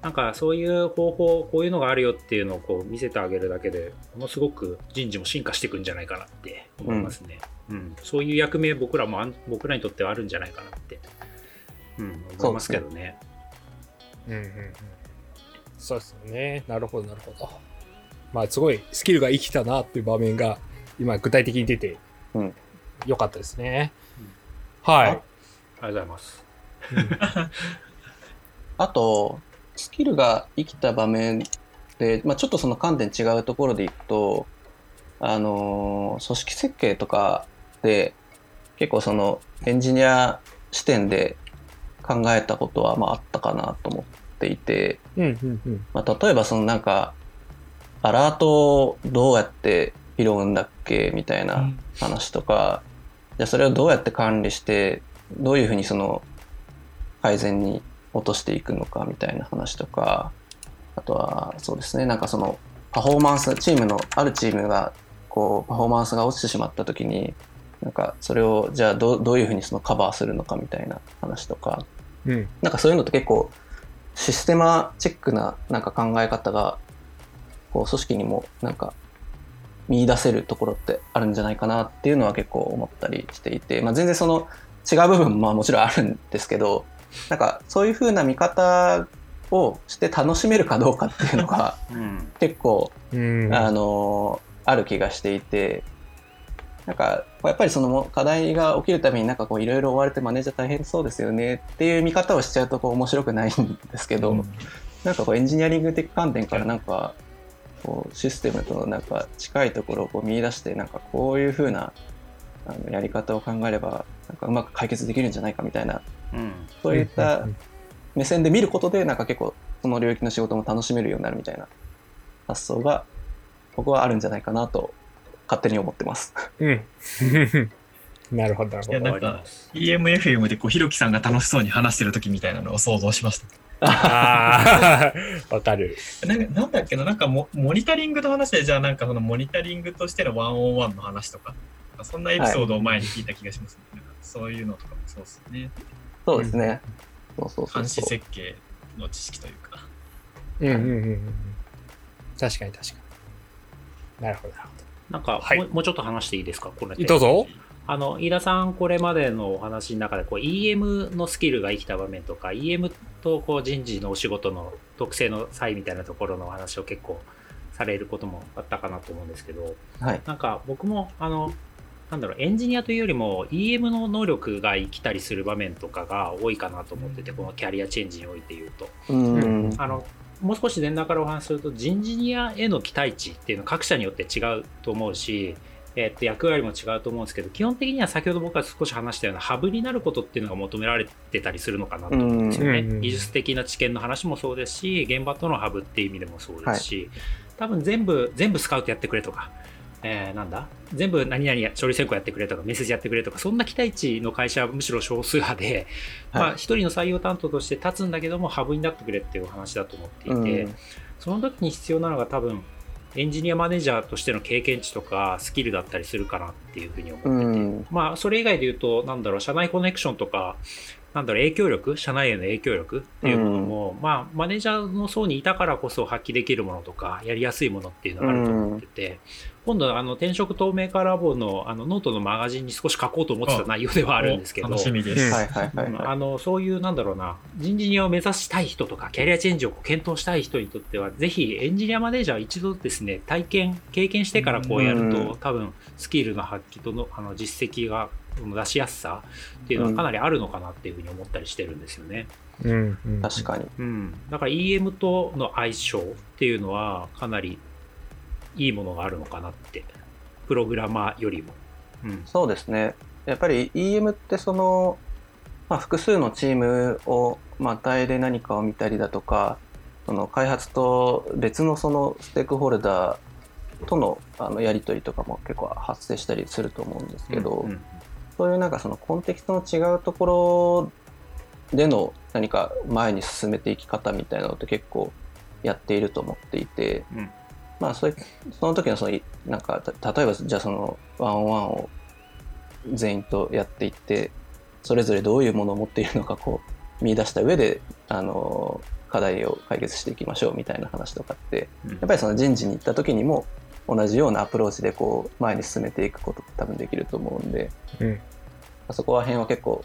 なんかそういう方法こういうのがあるよっていうのをこう見せてあげるだけでものすごく人事も進化していくんじゃないかなって思いますね、うん。そういう役目僕らも僕らにとってはあるんじゃないかなって、うん、思いますけどね。うんうんうん。そうですよね。なるほど、なるほど。まあ、すごいスキルが生きたなっていう場面が今具体的に出てうんよかったですね。はい。ありがとうございますあと、スキルが生きた場面で、まあ、ちょっとその観点違うところでいくと、あのー組織設計とかで、結構そのエンジニア視点で考えたことはまああったかなと思っていて、うんうんうん。まあ、例えばそのなんかアラートをどうやって拾うんだっけみたいな話とか、じゃあそれをどうやって管理してどういうふうにその改善に落としていくのかみたいな話とか。あとはそうですね。なんかそのパフォーマンスチームのあるチームがこうパフォーマンスが落ちてしまった時になんかそれをじゃあどうどういうふうにそのカバーするのかみたいな話とか。うん。なんかそういうのって結構システマチックななんか考え方がこう組織にもなんか見出せるところってあるんじゃないかなっていうのは結構思ったりしていて、まあ、全然その違う部分もまあもちろんあるんですけどなんかそういう風な見方をして楽しめるかどうかっていうのが うん。結構うん。あのある気がしていてなんかやっぱりその課題が起きるたびになんかこういろいろ追われてマネージャー大変そうですよねっていう見方をしちゃうとこう面白くないんですけど、なんかこうエンジニアリング的観点からなんかこうシステムとのなんか近いところをこう見出してなんかこういう風なあのやり方を考えればなんかうまく解決できるんじゃないかみたいなうん。そういった目線で見ることでなんか結構その領域の仕事も楽しめるようになるみたいな発想が僕はあるんじゃないかなと勝手に思ってます。うん。なるほど、なるほど。いやなんか EMFM でこうひろきさんが楽しそうに話してる時みたいなのを想像しました。ああ、わかる。なんかなんだっけな、なんかモモニタリングの話で、じゃあなんかそのモニタリングとしてのワンオンワンの話とか、そんなエピソードを前に聞いた気がします、ねなんかそういうのとかもそうですね。そうですね。そうそうそう監視。設計の知識というか。うんうんうんうん。確かに確かに。なるほど、なるほなんか、はいもうもうちょっと話していいですか？これど。どうぞ。あの飯田さん、これまでのお話の中でこう EM のスキルが生きた場面とか、EM とこう人事のお仕事の特性の差異みたいなところのお話を結構されることもあったかなと思うんですけど、はい。なんか僕もあのなんだろうエンジニアというよりも EM の能力が生きたりする場面とかが多いかなと思ってて、このキャリアチェンジにおいて言うと。うん。あのもう少し前段からお話しすると人事ニアへの期待値っていうのは各社によって違うと思うし、えっと役割も違うと思うんですけど基本的には先ほど僕が少し話したようなハブになることっていうのが求められてたりするのかなと思うんですよね、うん。技術的な知見の話もそうですし現場とのハブっていう意味でもそうですし、多分全部全部スカウトやってくれとか、えーなんだ？全部何々や処理選考やってくれとかメッセージやってくれとかそんな期待値の会社はむしろ少数派で、まあ、はい一人の採用担当として立つんだけどもハブになってくれっていうお話だと思っていて、うん。その時に必要なのが多分エンジニアマネージャーとしての経験値とかスキルだったりするかなっていうふうに思ってて、うん。まあそれ以外で言うとなんだろう社内コネクションとかなんだろう影響力社内への影響力っていうものも、まあマネージャーの層にいたからこそ発揮できるものとかやりやすいものっていうのがあると思ってて、今度あの転職透明化ラボのあのノートのマガジンに少し書こうと思ってた内容ではあるんですけど楽しみです。あのそういうなんだろうな人事ニアを目指したい人とかキャリアチェンジを検討したい人にとってはぜひエンジニアマネージャー一度ですね体験経験してからこうやると、うん多分スキルの発揮とのあの実績が出しやすさっていうのはかなりあるのかなっていうふうに思ったりしてるんですよね。うんうん。確かに。うん、だから EM との相性っていうのはかなりいいものがあるのかなってプログラマーよりも。うんそうですね。やっぱり EM ってその、まあ、複数のチームを、まあ、単位で何かを見たりだとか、その開発と別のそのステークホルダーとのあのやり取りとかも結構発生したりすると思うんですけど、うんそういうなんかそのコンテキストの違うところでの何か前に進めていき方みたいなのって結構やっていると思っていて、うんまあそういその時のそのなんかた例えばじゃあそのワンオンワンを全員とやっていってそれぞれどういうものを持っているのかこう見出した上であの課題を解決していきましょうみたいな話とかってうんやっぱりその人事に行った時にも同じようなアプローチでこう前に進めていくことって多分できると思うんで、うんそこら辺は結構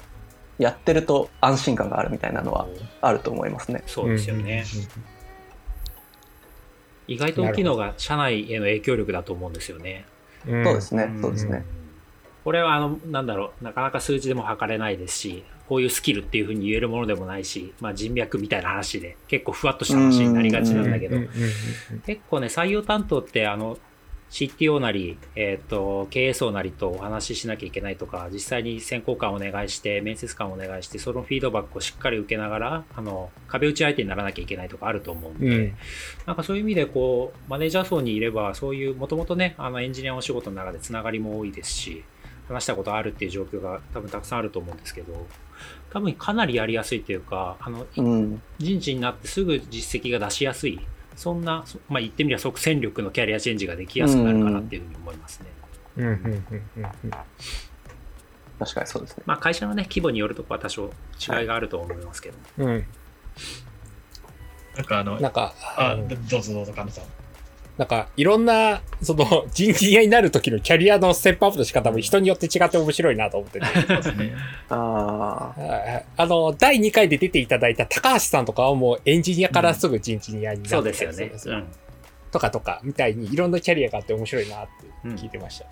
やってると安心感があるみたいなのはあると思いますね。そうですよね。意外と大きいのが社内への影響力だと思うんですよね。そうですねんそうですね。これはあのなんだろうなかなか数字でも測れないですしこういうスキルっていうふうに言えるものでもないし、まあ、人脈みたいな話で結構ふわっとした話になりがちなんだけど結構ね採用担当ってあの CTO なり、えっ、と、経営層なりとお話ししなきゃいけないとか、実際に選考官をお願いして、面接官をお願いして、そのフィードバックをしっかり受けながら、あの、壁打ち相手にならなきゃいけないとかあると思うんで、うん。なんかそういう意味で、こう、マネージャー層にいれば、そういう、もともとね、あの、エンジニアのお仕事の中でつながりも多いですし、話したことあるっていう状況が多分たくさんあると思うんですけど、多分かなりやりやすいというか、あの、うん。人事になってすぐ実績が出しやすい、そんな、そまあ、言ってみれば即戦力のキャリアチェンジができやすくなるかなっていうふうに思いますね。うん。うん。うん。うん。確かにそうですね。まあ、会社のね、規模によるとこは多少違いがあると思いますけど。うん。なんかあの、なんか、あ、うんどうぞどうぞ、カノさん。なんか、いろんな、その、人事になる時のキャリアのステップアップの仕方も人によって違って面白いなと思ってて。そうですね。ああ。はいあの、第2回で出ていただいた高橋さんとかはもうエンジニアからすぐ人事ニアになってたそうりですよね。うん。とかとか、みたいにいろんなキャリアがあって面白いなって聞いてました。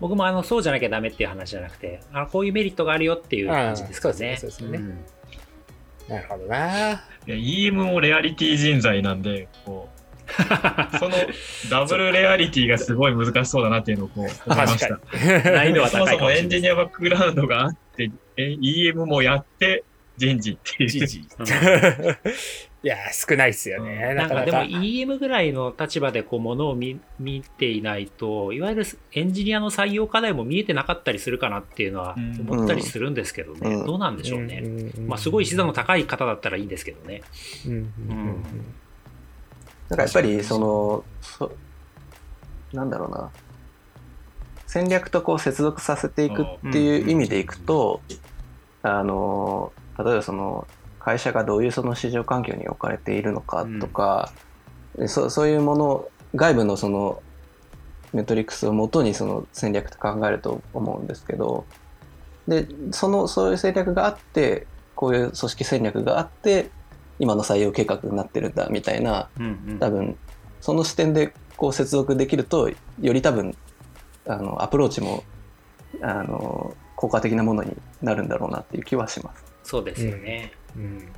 僕もあのそうじゃなきゃダメっていう話じゃなくて、あのこういうメリットがあるよっていう感じですかね。うんそうですねそうですねんなるほどな。いや EM もレアリティ人材なんで、こう、そのダブルレアリティがすごい難しそうだなっていうのをこう思いま確した。難易度はそもそ高いかもしれないもエンジニアバックグラウンドがあって、え EM もやって、人事っていう。人事うん いや、少ないっすよね。なかでもなんかなか。EM ぐらいの立場でこうものを見見ていないと、いわゆるエンジニアの採用課題も見えてなかったりするかなっていうのはうん思ったりするんですけどね。うんどうなんでしょうね。うんまあすごい資産の高い方だったらいいんですけどね。うんうんうんなんかやっぱりそのそなんだろうな。戦略とこう接続させていくっていう意味でいくと、あの例えばその会社がどういうその市場環境に置かれているのかとか、でそそういうもの外部のそのメトリックスをもとにその戦略と考えると思うんですけどでそのそういう戦略があってこういう組織戦略があって今の採用計画になってるんだみたいなうんうん多分その視点でこう接続できるとより多分あのアプローチもあの効果的なものになるんだろうなっていう気はします。そうですよね。うん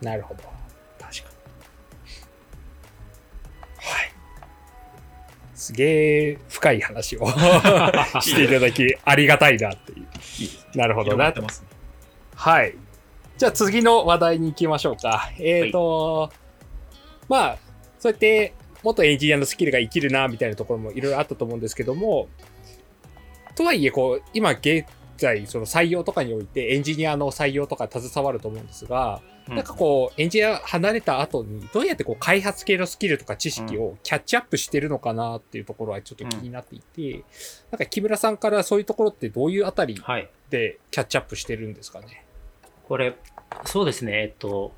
なるほど。確かに。はい。すげえ深い話を していただきありがたいなっていう。なるほどなって。ますね。はい。じゃあ次の話題に行きましょうか。えっ、と、まあ、そうやって元エンジニアのスキルが生きるな、みたいなところもいろいろあったと思うんですけども、とはいえ、こう、今現在、その採用とかにおいてエンジニアの採用とか携わると思うんですが、うんなんかこう、エンジニア離れた後に、どうやってこう、開発系のスキルとか知識をキャッチアップしてるのかなっていうところはちょっと気になっていて、なんか木村さんからそういうところってどういうあたりはい。でキャッチアップしてるんですかね？これ、そうですね、えっと、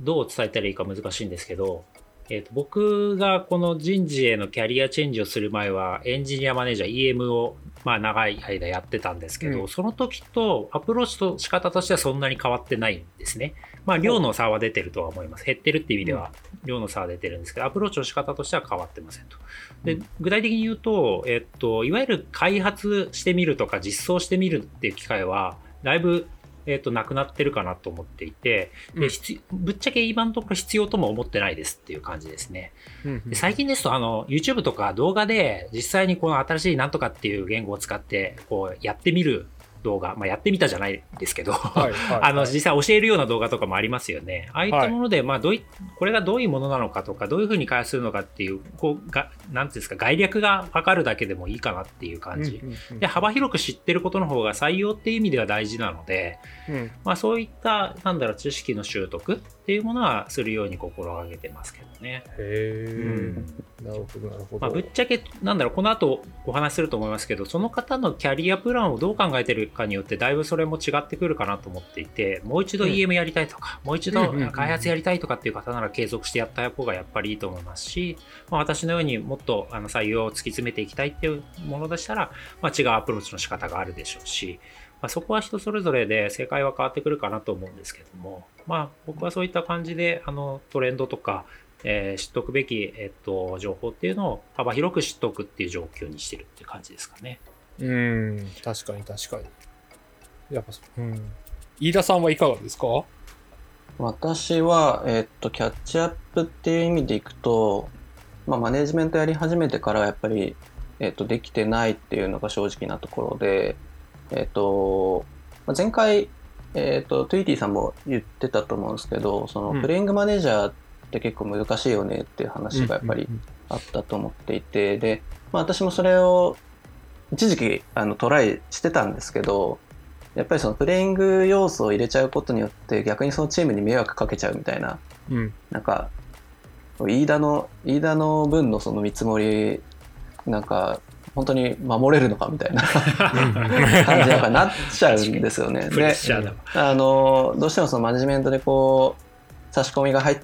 どう伝えたらいいか難しいんですけど、えっと、僕がこの人事へのキャリアチェンジをする前は、エンジニアマネージャー EM を、まあ、長い間やってたんですけど、うんその時とアプローチと仕方としてはそんなに変わってないんですね。まあ、量の差は出てるとは思います。減ってるっていう意味では、量の差は出てるんですけど、アプローチの仕方としては変わってませんと。で、具体的に言うと、えっと、いわゆる開発してみるとか実装してみるっていう機会は、だいぶ、えっと、なくなってるかなと思っていて、うんで必ぶっちゃけ今のところ必要とも思ってないですっていう感じですね。うんで最近ですと、あの、YouTube とか動画で実際にこの新しいなんとかっていう言語を使って、こう、やってみる動画、まあ、やってみたじゃないですけど、はいはい あの、実際教えるような動画とかもありますよね。ああいったもので、まあ、どうい、これがどういうものなのかとか、どういうふうに開発するのかっていう、こう、が、なんていうんですか、概略がわかるだけでもいいかなっていう感じ。うんうんうんで、幅広く知ってることの方が採用っていう意味では大事なので、うんまあ、そういった、なんだろう、知識の習得っていうものはするように心がけてますけどね。へうんえ、なるほどなるほど。まあ、ぶっちゃけ、なんだろう、この後お話しすると思いますけど、その方のキャリアプランをどう考えてるかによって、だいぶそれも違ってくるかなと思っていて、もう一度うん EM やりたいとか、もう一度うんうんうんうん開発やりたいとかっていう方なら継続してやった方がやっぱりいいと思いますし、まあ、私のようにもっとあの採用を突き詰めていきたいっていうものでしたら、まあ、違うアプローチの仕方があるでしょうし、まあ、そこは人それぞれで正解は変わってくるかなと思うんですけども、まあ、僕はそういった感じであのトレンドとか、えー知っておくべき、えっと、情報っていうのを幅広く知っておくっていう状況にしてるっていう感じですかね。うん、確かに確かに。やっぱ、うん。飯田さんはいかがですか？私は、えっと、キャッチアップっていう意味でいくと、まあ、マネジメントやり始めてからやっぱり、えっとできてないっていうのが正直なところで、えっとまあ前回、えっとトゥイティさんも言ってたと思うんですけどそうん。のプレイングマネージャーって結構難しいよねっていう話がやっぱりあったと思っていてで、まあ、私もそれを一時期あのトライしてたんですけどやっぱりそのプレイング要素を入れちゃうことによって逆にそのチームに迷惑かけちゃうみたいなうん。うんなんか飯田の飯田の分のその見積もりなんか本当に守れるのかみたいな感じにやっぱなっちゃうんですよね。プレッでシャーだわ。あのどうしてもそのマネジメントでこう差し込みが入っ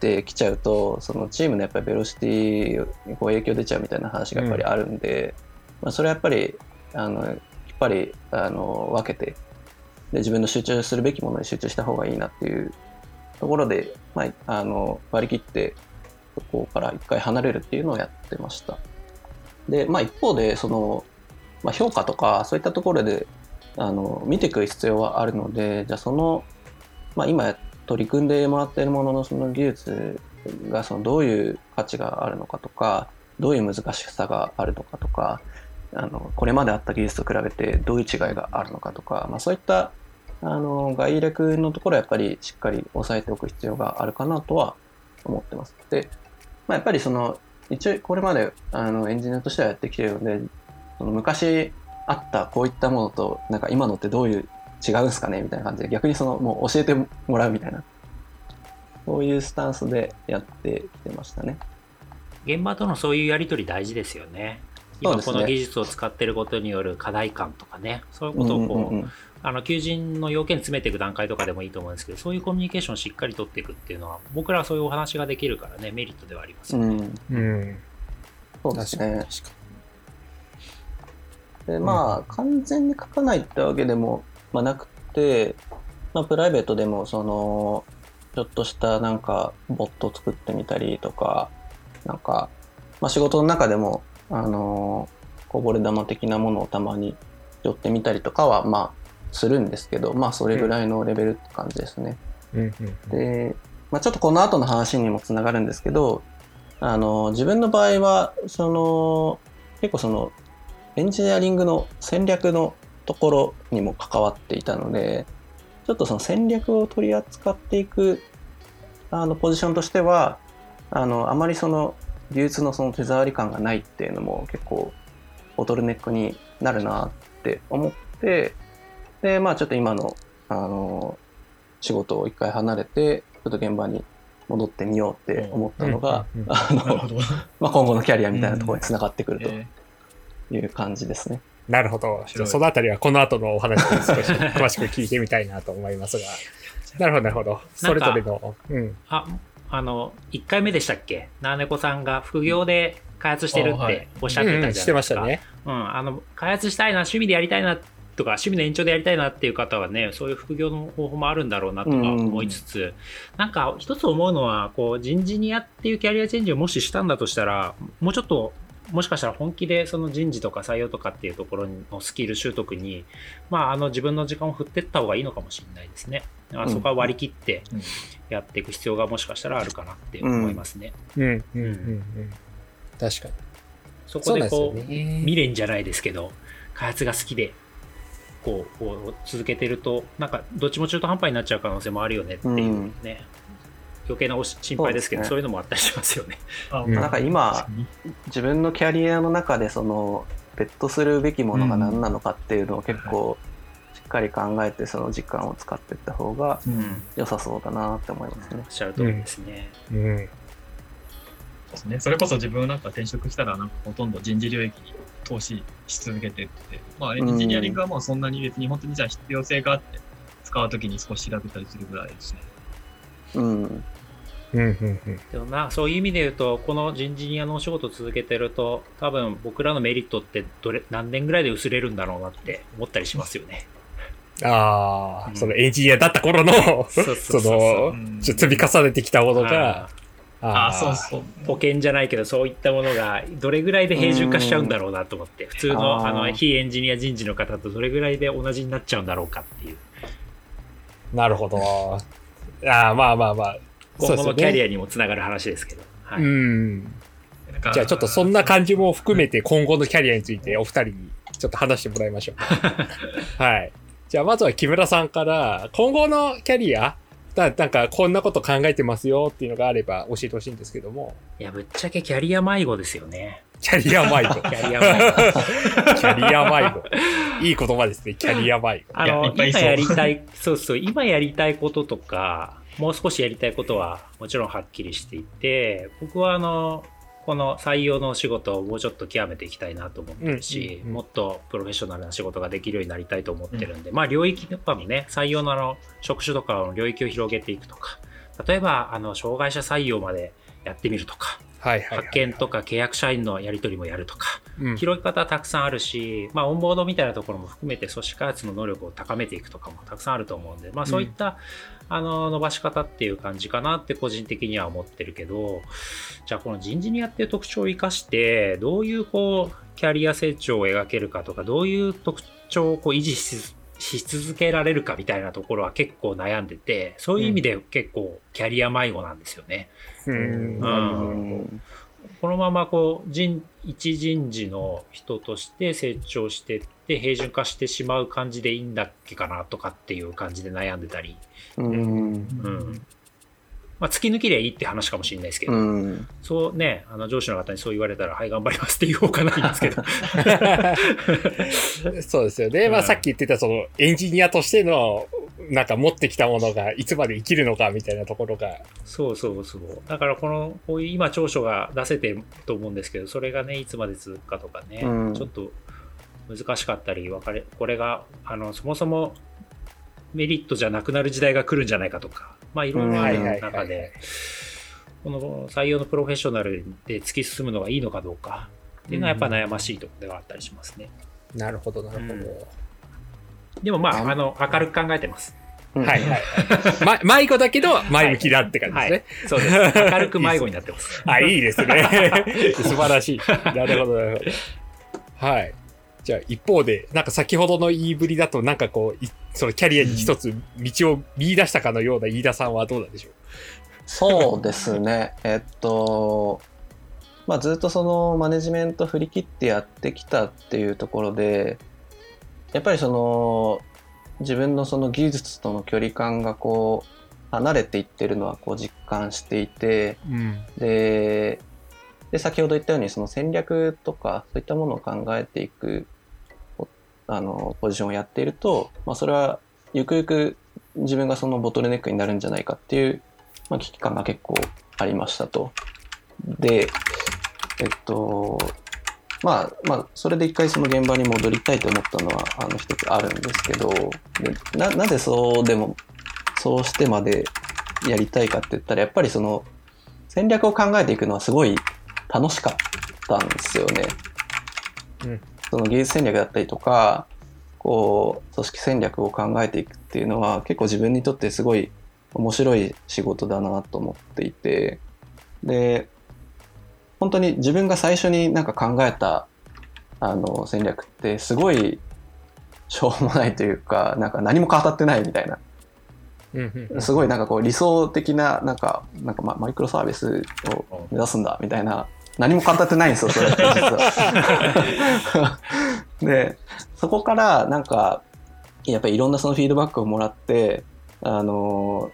てきちゃうとそのチームのやっぱりベロシティにこう影響出ちゃうみたいな話がやっぱりあるんで、まあ、それはやっぱりあのやっぱりあの分けてで自分の集中するべきものに集中した方がいいなっていうところで、まあ、あの割り切ってそこから一回離れるっていうのをやってました。で、まあ、一方でその、まあ、評価とかそういったところであの見ていく必要はあるのでじゃあその、まあ、今取り組んでもらっているもののその技術がそのどういう価値があるのかとかどういう難しさがあるのかとかあのこれまであった技術と比べてどういう違いがあるのかとか、まあ、そういったあの概略のところはやっぱりしっかり押さえておく必要があるかなとは思ってます。で、まあ、やっぱりその一応これまであのエンジニアとしてはやってきてるのでその昔あったこういったものとなんか今のってどういう違うんすかね？みたいな感じで逆にそのもう教えてもらうみたいなそういうスタンスでやってきてましたね。現場とのそういうやり取り大事ですよね。今この技術を使ってることによる課題感とかね、そういうことをこう、うんうんうんあの求人の要件詰めていく段階とかでもいいと思うんですけど、そういうコミュニケーションをしっかり取っていくっていうのは、僕らはそういうお話ができるからね、メリットではありますよね。うん、うん。そうです確かに。ね。でまあ完全に書かないってわけでも、まあ、なくて、まあ、プライベートでもそのちょっとしたなんかボットを作ってみたりとかなんか、まあ、仕事の中でもあのこぼれ玉的なものをたまに寄ってみたりとかはまあするんですけどまあそれぐらいのレベルって感じですね。で、まあ、ちょっとこの後の話にもつながるんですけどあの自分の場合はその結構そのエンジニアリングの戦略のところにも関わっていたのでちょっとその戦略を取り扱っていくあのポジションとしてはあのあまりその技術のその手触り感がないっていうのも結構ボトルネックになるなって思ってでまあちょっと今のあの仕事を一回離れてちょっと現場に戻ってみようって思ったのが、今後のキャリアみたいなところにつながってくるとえいう感じですね。なるほど。そのあたりはこの後のお話で少し 詳しく聞いてみたいなと思いますが。なるほど、なるほど。それぞれの。うん。あ、あの、1回目でしたっけ？なーねこさんが副業で開発してるっておっしゃってたじゃないですか。うんしてましたね。うん、あの開発したいな趣味でやりたいなとか趣味の延長でやりたいなっていう方はねそういう副業の方法もあるんだろうなとか思いつつ、なんか一つ思うのはこう人事にやっていうキャリアチェンジをもししたんだとしたらもうちょっともしかしたら本気でその人事とか採用とかっていうところのスキル習得に、まあ、あの自分の時間を振っていった方がいいのかもしれないですね。あうんそこは割り切ってうんやっていく必要がもしかしたらあるかなって思いますね。うん、うん、うん、うん。確かに。そこでこうよね。未練じゃないですけど開発が好きでこうこう続けてるとなんかどっちも中途半端になっちゃう可能性もあるよねっていうね、余計なおし心配ですけどそう,、ねいうのもあったりしますよね。あうんなんか今自分のキャリアの中でそのベットするべきものが何なのかっていうのを結構しっかり考えてその時間を使っていった方がうん良さそうだなって思いますねおっ。しゃる通りですね。うん。ですね。それこそ自分なんか転職したら、なんかほとんど人事領域に投資し続けてって、まあ、エンジニアリングはもうそんなに別に本当にじゃあ必要性があって、使うときに少し調べたりするぐらいですね。うん。うん、うん、うん。でもなそういう意味で言うとこの人事ニアのお仕事を続けてると多分僕らのメリットってどれ何年ぐらいで薄れるんだろうなって思ったりしますよね。ああ、うんそのエンジニアだった頃の、その積み重ねてきたものが、ああーそうそう。保険じゃないけどそういったものがどれぐらいで平準化しちゃうんだろうなと思って普通のあの非エンジニア人事の方とどれぐらいで同じになっちゃうんだろうかっていうなるほど。ああ、まあまあまあ。今後のキャリア。アにもつながる話ですけど、はいうん。じゃあちょっとそんな感じも含めて今後のキャリアについてお二人にちょっと話してもらいましょう。はい。じゃあまずは木村さんから今後のキャリアななんかこんなこと考えてますよっていうのがあれば教えてほしいんですけども。いや、ぶっちゃけキャリア迷子ですよね。キャリア迷子。キャリア迷子。キャリア迷子。いい言葉ですね。キャリア迷子。あの、今やりたい、そうそう、今やりたいこととか、もう少しやりたいことはもちろんはっきりしていて、僕はあの、この採用のお仕事をもうちょっと極めていきたいなと思ってるし、うんうんうんもっとプロフェッショナルな仕事ができるようになりたいと思ってるんで、まあ領域とかもね、採用のあの、職種とかの領域を広げていくとか、例えば、あの、障害者採用までやってみるとか、派遣とか契約社員のやり取りもやるとか、うん。広げ方はたくさんあるし、まあ、オンボードみたいなところも含めて組織開発の能力を高めていくとかもたくさんあると思うんで、まあ、そういった、あの伸ばし方っていう感じかなって個人的には思ってるけどじゃあこの人事にやってる特徴を生かしてどういうこうキャリア成長を描けるかとかどういう特徴をこう維持しし続けられるかみたいなところは結構悩んでてそういう意味で結構キャリア迷子なんですよね。うんうん。このままこう人一人事の人として成長してって平準化してしまう感じでいいんだっけかなとかっていう感じで悩んでたり、うん。うんまあ、突き抜きりゃいいって話かもしれないですけど、うん。そうねあの上司の方にそう言われたらはい頑張りますって言おうかないんですけど そうですよね。まあうんさっき言ってたそのエンジニアとしてのなんか持ってきたものがいつまで生きるのかみたいなところが。そうそうそうだからこのこういう今長所が出せてると思うんですけどそれがねいつまで続くかとかね、うんちょっと難しかったり分かれこれがあのそもそもメリットじゃなくなる時代が来るんじゃないかとかまあいろいろある中でこの採用のプロフェッショナルで突き進むのがいいのかどうかっていうのはやっぱ悩ましいところではあったりしますね、なるほど、なるほど。でもまああの明るく考えてますうんはいはい。ま、迷子だけど前向きだって感じですね。そうです 明るく迷子になってますあ、いいですね。素晴らしい。なるほど、なるほど。はい。じゃあ一方で、なんか先ほどの言いぶりだと、なんかこう、いそのキャリアに一つ道を見出したかのような飯田さんはどうなんでしょう？そうですね。えっと、まあ、ずっとそのマネジメント振り切ってやってきたっていうところで、やっぱりその自分のその技術との距離感がこう離れていってるのはこう実感していて、うん。で、で先ほど言ったようにその戦略とかそういったものを考えていくおあのポジションをやっていると、まあ、それはゆくゆく自分がそのボトルネックになるんじゃないかっていう、まあ、危機感が結構ありましたと。で、えっと、まあ、まあ、それで一回その現場に戻りたいと思ったのは、あの、一つあるんですけど、でな、なぜそうでも、そうしてまでやりたいかって言ったら、やっぱりその、戦略を考えていくのはすごい楽しかったんですよね。うんその技術戦略だったりとか、こう、組織戦略を考えていくっていうのは結構自分にとってすごい面白い仕事だなと思っていて、で、本当に自分が最初になんか考えたあの戦略ってすごいしょうもないというか、なんか何も語ってないみたいな。すごいなんかこう理想的ななんかなんかママイクロサービスを目指すんだみたいな何も語ってないんですよそれ 実は。でそこからなんかやっぱりいろんなそのフィードバックをもらってあの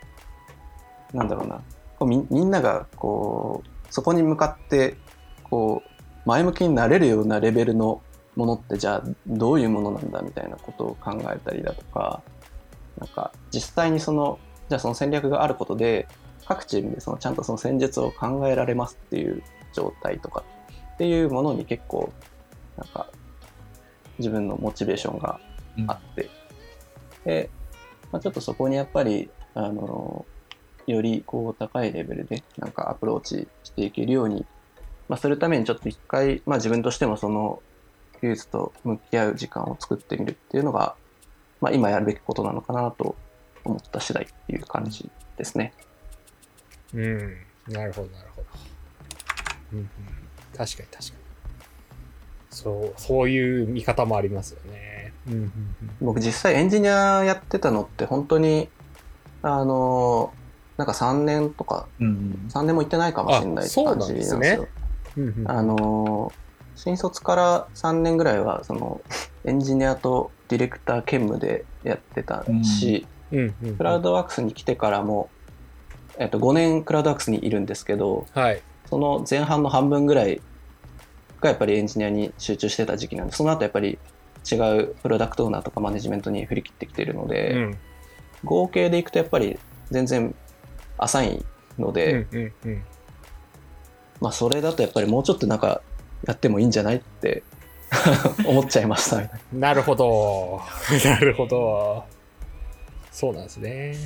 なんだろうなこうみみんながこうそこに向かってこう前向きになれるようなレベルのものってじゃあどういうものなんだみたいなことを考えたりだとかなんか実際にそのじゃあその戦略があることで各チームでそのちゃんとその戦術を考えられますっていう状態とかっていうものに結構なんか自分のモチベーションがあって、で、まあ、ちょっとそこにやっぱりあのよりこう高いレベルでなんかアプローチしていけるように、まあ、するためにちょっと一回、まあ、自分としてもその技術と向き合う時間を作ってみるっていうのが、まあ、今やるべきことなのかなと思った次第っていう感じですね。うん。なるほど、なるほど。うんうん、確かに確かに。そう、そういう見方もありますよね。うんうんうん僕実際エンジニアやってたのって本当にあのなんか3年とかうん3年も行ってないかもしれないあそう感じなんですよ。なんですねうんうんあのー新卒から3年ぐらいはそのエンジニアとディレクター兼務でやってたし、うんうんクラウドワークスに来てからも、えっと、5年クラウドワークスにいるんですけどはい。その前半の半分ぐらいがやっぱりエンジニアに集中してた時期なんでその後やっぱり違うプロダクトオーナーとかマネジメントに振り切ってきてるので、うん。合計でいくとやっぱり全然浅いので、まあそれだとやっぱりもうちょっとなんかやってもいいんじゃないって 思っちゃいましたみたいな。なるほど。なるほど。そうなんですね。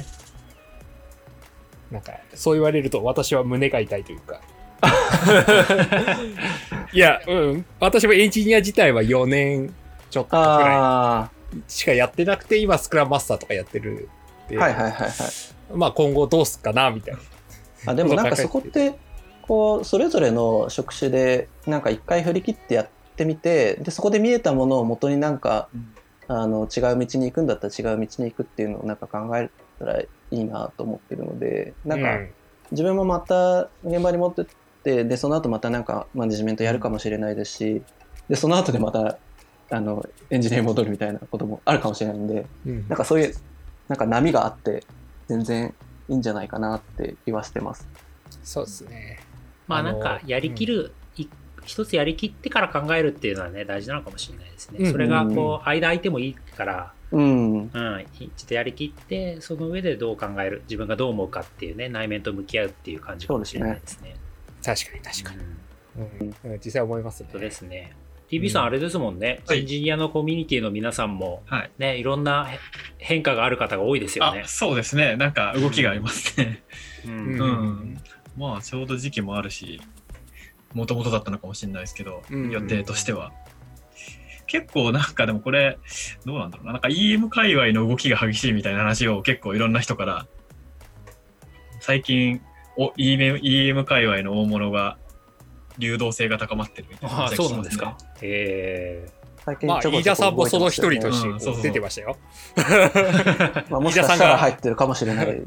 なんか、そう言われると私は胸が痛いというか。いや、うん。私もエンジニア自体は4年ちょっとくらあいしかやってなくて、今スクラムマスターとかやってるはいはいはいはい。まあ今後どうすっかな、みたいな。あでもなんかそこってこうそれぞれの職種でなんか一回振り切ってやってみてでそこで見えたものを元になんかうんあの違う道に行くんだったら違う道に行くっていうのをなんか考えたらいいなと思ってるのでなんかうん自分もまた現場に持ってってでその後またなんかマネジメントやるかもしれないですしでその後でまたあのエンジニアに戻るみたいなこともあるかもしれないんでうんなんかそういうなんか波があって全然いいんじゃないかなって気はしてます。そうですね。まあなんかやりきる、い一つやりきってから考えるっていうのはね大事なのかもしれないですね。うんそれがこう間空いてもいいから、うん、うん、一度やりきってその上でどう考える自分がどう思うかっていうね内面と向き合うっていう感じかもしれないですね。確かに確かに。うんうんうん実際思いますね。そうですね。TB さん、うんあれですもんね、はいエンジニアのコミュニティの皆さんも、はい。ね、いろんなへ変化がある方が多いですよねあ、。そうですね。なんか動きがありますね。ううんうんまあ、ちょうど時期もあるし、もともとだったのかもしれないですけど、うん予定としては。結構なんかでもこれ、どうなんだろうな。なんか EM 界隈の動きが激しいみたいな話を結構いろんな人から、最近、お EM, EM 界隈の大物が流動性が高まってるみたいなああそうなんですか。え最近まあ、飯田さんもその一人として出てましたよ。まあ、もしかしたら入ってるかもしれない。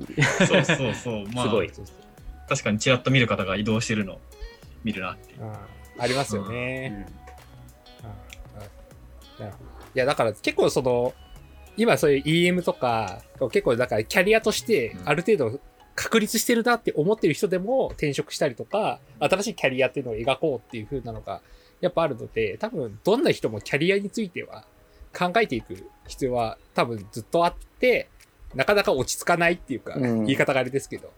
そうそうそう。まあ、すごい確かにちらっと見る方が移動してるの見るなっていう。うんありますよーね。うんうんいや、だから結構その、今そういう EM とか、結構だからキャリアとしてうんある程度確立してるなって思ってる人でも転職したりとか、新しいキャリアっていうのを描こうっていう風なのがやっぱあるので、多分どんな人もキャリアについては考えていく必要は多分ずっとあって、なかなか落ち着かないっていうか、うん言い方があれですけど、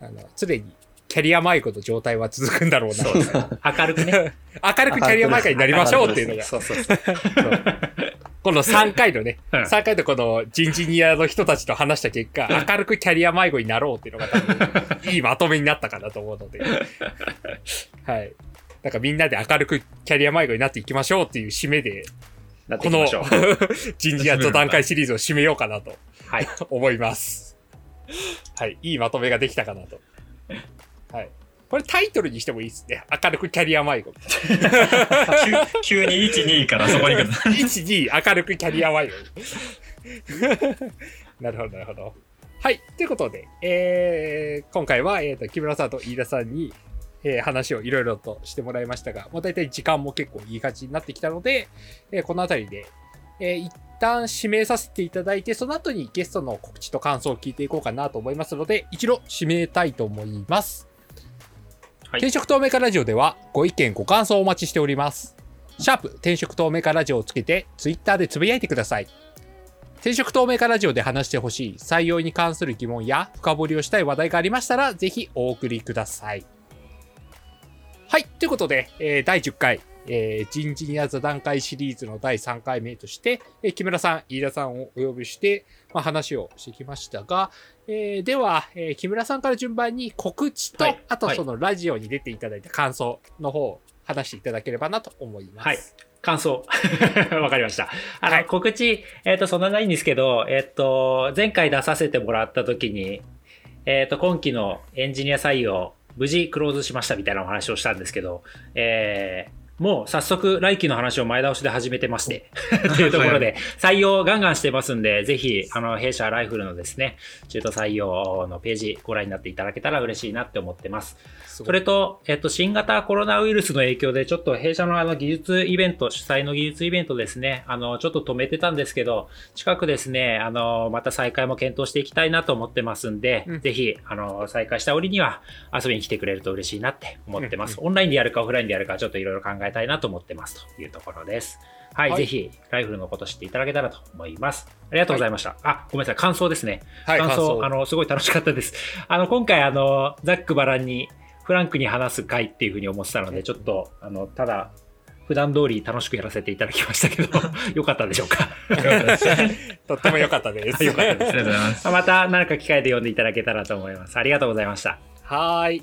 あの、常にキャリア迷子の状態は続くんだろうな。明るくね。明るくキャリア迷子になりましょうっていうのが、そうそうそう。この3回のね、うん3回のこの人事ニアの人たちと話した結果、明るくキャリア迷子になろうっていうのが多分、いいまとめになったかなと思うので、はい。なんかみんなで明るくキャリア迷子になっていきましょうっていう締めで、この。人事ニアと段階シリーズを締めようかなとはい。思います。はい。いいまとめができたかなと。はい。これタイトルにしてもいいですね。明るくキャリア迷子。急急に1、2からそこに行くの。1、2、明るくキャリア迷子。なるほど、なるほど。はい。ということで、えー、今回は、えっ、と、木村さんと飯田さんに、えー話をいろいろとしてもらいましたが、もう大体時間も結構いい感じになってきたので、えーこのあたりで、えー一旦指名させていただいて、その後にゲストの告知と感想を聞いていこうかなと思いますので、一度指名たいと思います。転職透明化ラジオでは、ご意見、ご感想をお待ちしております。シャープ転職透明化ラジオをつけて、ツイッターでつぶやいてください。転職透明化ラジオで話してほしい採用に関する疑問や深掘りをしたい話題がありましたら、ぜひお送りください。はい。ということで、えー第10回、えー人事ニア座談会シリーズの第3回目として、えー木村さん、飯田さんをお呼びして、まあ、話をしてきましたが、えーでは、えー木村さんから順番に告知と、はいあとはいそのラジオに出ていただいた感想の方を話していただければなと思います。はい。感想。わかりました。あの、はい告知、えっ、と、そんなないんですけど、えっ、と、前回出させてもらった時に、えっ、と、今期のエンジニア採用、無事クローズしましたみたいなお話をしたんですけど、えーもう早速来期の話を前倒しで始めてまして というところで採用ガンガンしてますんでぜひあの弊社ライフルのですね中途採用のページご覧になっていただけたら嬉しいなって思ってます。それと、えっと、新型コロナウイルスの影響で、ちょっと弊社のあの技術イベント、主催の技術イベントですね、あの、ちょっと止めてたんですけど、近くですね、あの、また再開も検討していきたいなと思ってますんで、うん。ぜひ、あの、再開した折には遊びに来てくれると嬉しいなって思ってます。うん。オンラインでやるかオフラインでやるか、ちょっといろいろ考えたいなと思ってますというところです。はい、はいぜひ、ライフルのこと知っていただけたらと思います。ありがとうございました。あ、ごめんなさい、感想ですね。はい、感想、感想。あの、すごい楽しかったです。あの、今回、あの、ざっくばらんに、フランクに話す回っていうふうに思ってたので、ちょっと、あの、ただ、普段通り楽しくやらせていただきましたけど、よかったでしょうか？よかったです。ありとっても良かったです。よかったですがとうございます。また何か機会で読んでいただけたらと思います。ありがとうございました。はーい。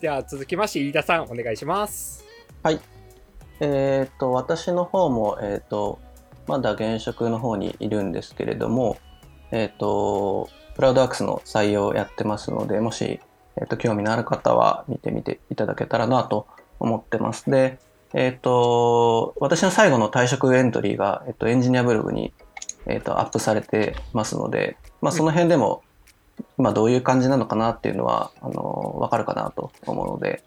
では続きまして、飯田さん、お願いします。えっ、と、私の方も、えっ、と、まだ現職の方にいるんですけれども、えっ、と、クラウドワークスの採用をやってますので、もし、えっ、と、興味のある方は見てみていただけたらなと思ってます。で、えっ、と、私の最後の退職エントリーが、えっ、と、エンジニアブログに、えっ、と、アップされてますので、まあ、その辺でも、今どういう感じなのかなっていうのは、あの、わかるかなと思うので、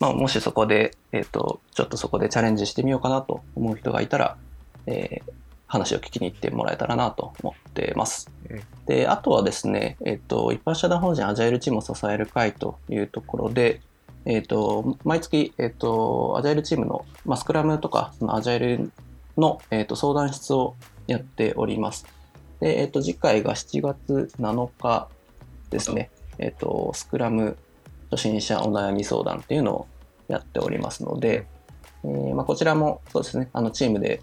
まあ、もしそこで、えっ、と、ちょっとそこでチャレンジしてみようかなと思う人がいたら、えー話を聞きに行ってもらえたらなと思ってます。うんで、あとはですね、えっ、と、一般社団法人アジャイルチームを支える会というところで、えっ、と、毎月、えっ、と、アジャイルチームの、まあ、スクラムとか、そのアジャイルの、えっ、と、相談室をやっております。で、えっ、と、次回が7月7日ですね。えっ、と、スクラム初心者お悩み相談っていうのをやっておりますので、えーまあ、こちらもそうですね、あのチームで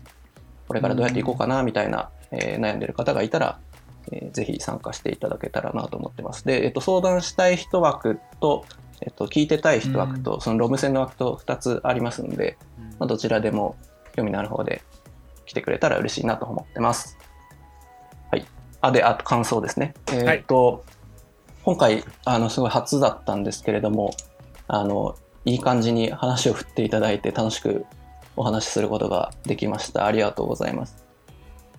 これからどうやっていこうかなみたいな、えー悩んでる方がいたら、えーぜひ参加していただけたらなと思ってます。で、えっと、相談したい人枠と、えっと、聞いてたい人枠と、そのロム線の枠と2つありますので、まあ、どちらでも興味のある方で来てくれたら嬉しいなと思ってます。はい。あ、で、あと感想ですね。えーっと、今回、あの、すごい初だったんですけれども、あの、いい感じに話を振っていただいて楽しくお話しすることができました。ありがとうございます。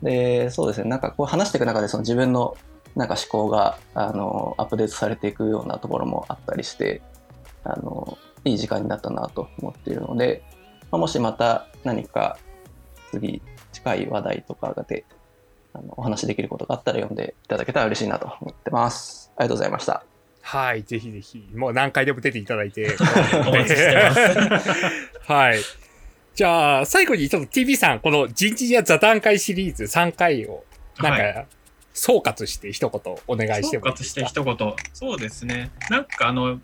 で、そうですね、なんかこう話していく中でその自分のなんか思考があのアップデートされていくようなところもあったりして、あのいい時間になったなと思っているので、まあ、もしまた何か次近い話題とかであのお話しできることがあったら読んでいただけたら嬉しいなと思ってます。ありがとうございました。はい、ぜひぜひ、もう何回でも出ていただいて。お待ちしてます。はい。じゃあ、最後にちょっと TV さん、この人事や座談会シリーズ3回を、なんか、は総括して一言お願いして総括してもいいですか？一言。そうですね。なんかあの、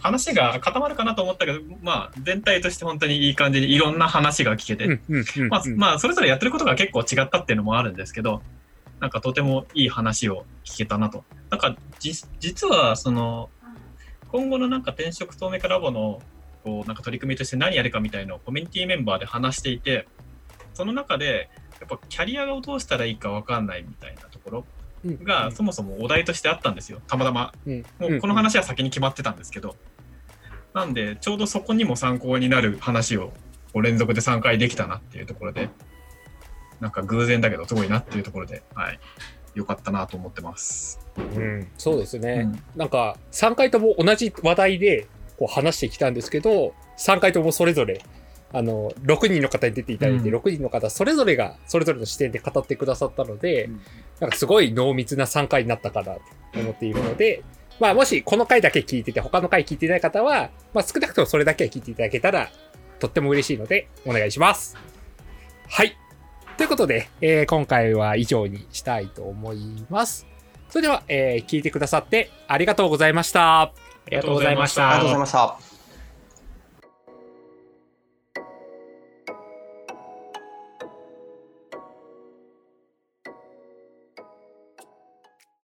話が固まるかなと思ったけど、まあ、全体として本当にいい感じにいろんな話が聞けて、まあ、それぞれやってることが結構違ったっていうのもあるんですけど、なんかとてもいい話を聞けたなと。なんか、じ実は、その、今後のなんか転職透明化ラボの、こう、なんか取り組みとして何やるかみたいのをコミュニティメンバーで話していて、その中で、やっぱキャリアをどうしたらいいかわかんないみたいなところうんが、そもそもお題としてあったんですよ。たまたま。うんもうこの話は先に決まってたんですけど。なんで、ちょうどそこにも参考になる話をこう連続で3回できたなっていうところで、なんか偶然だけどすごいなっていうところで、はい。よかったなと思ってます。うん、そうですね。うんなんか、3回とも同じ話題でこう話してきたんですけど、3回ともそれぞれ、あの、6人の方に出ていただいて、うん6人の方それぞれが、それぞれの視点で語ってくださったので、うんなんかすごい濃密な3回になったかなと思っているので、まあ、もしこの回だけ聞いてて、他の回聞いてない方は、まあ、少なくともそれだけは聞いていただけたら、とっても嬉しいので、お願いします。はい。ということで、えー今回は以上にしたいと思います。それでは、えー聞いてくださってありがとうございました。ありがとうございましあたありがとうござい。ました。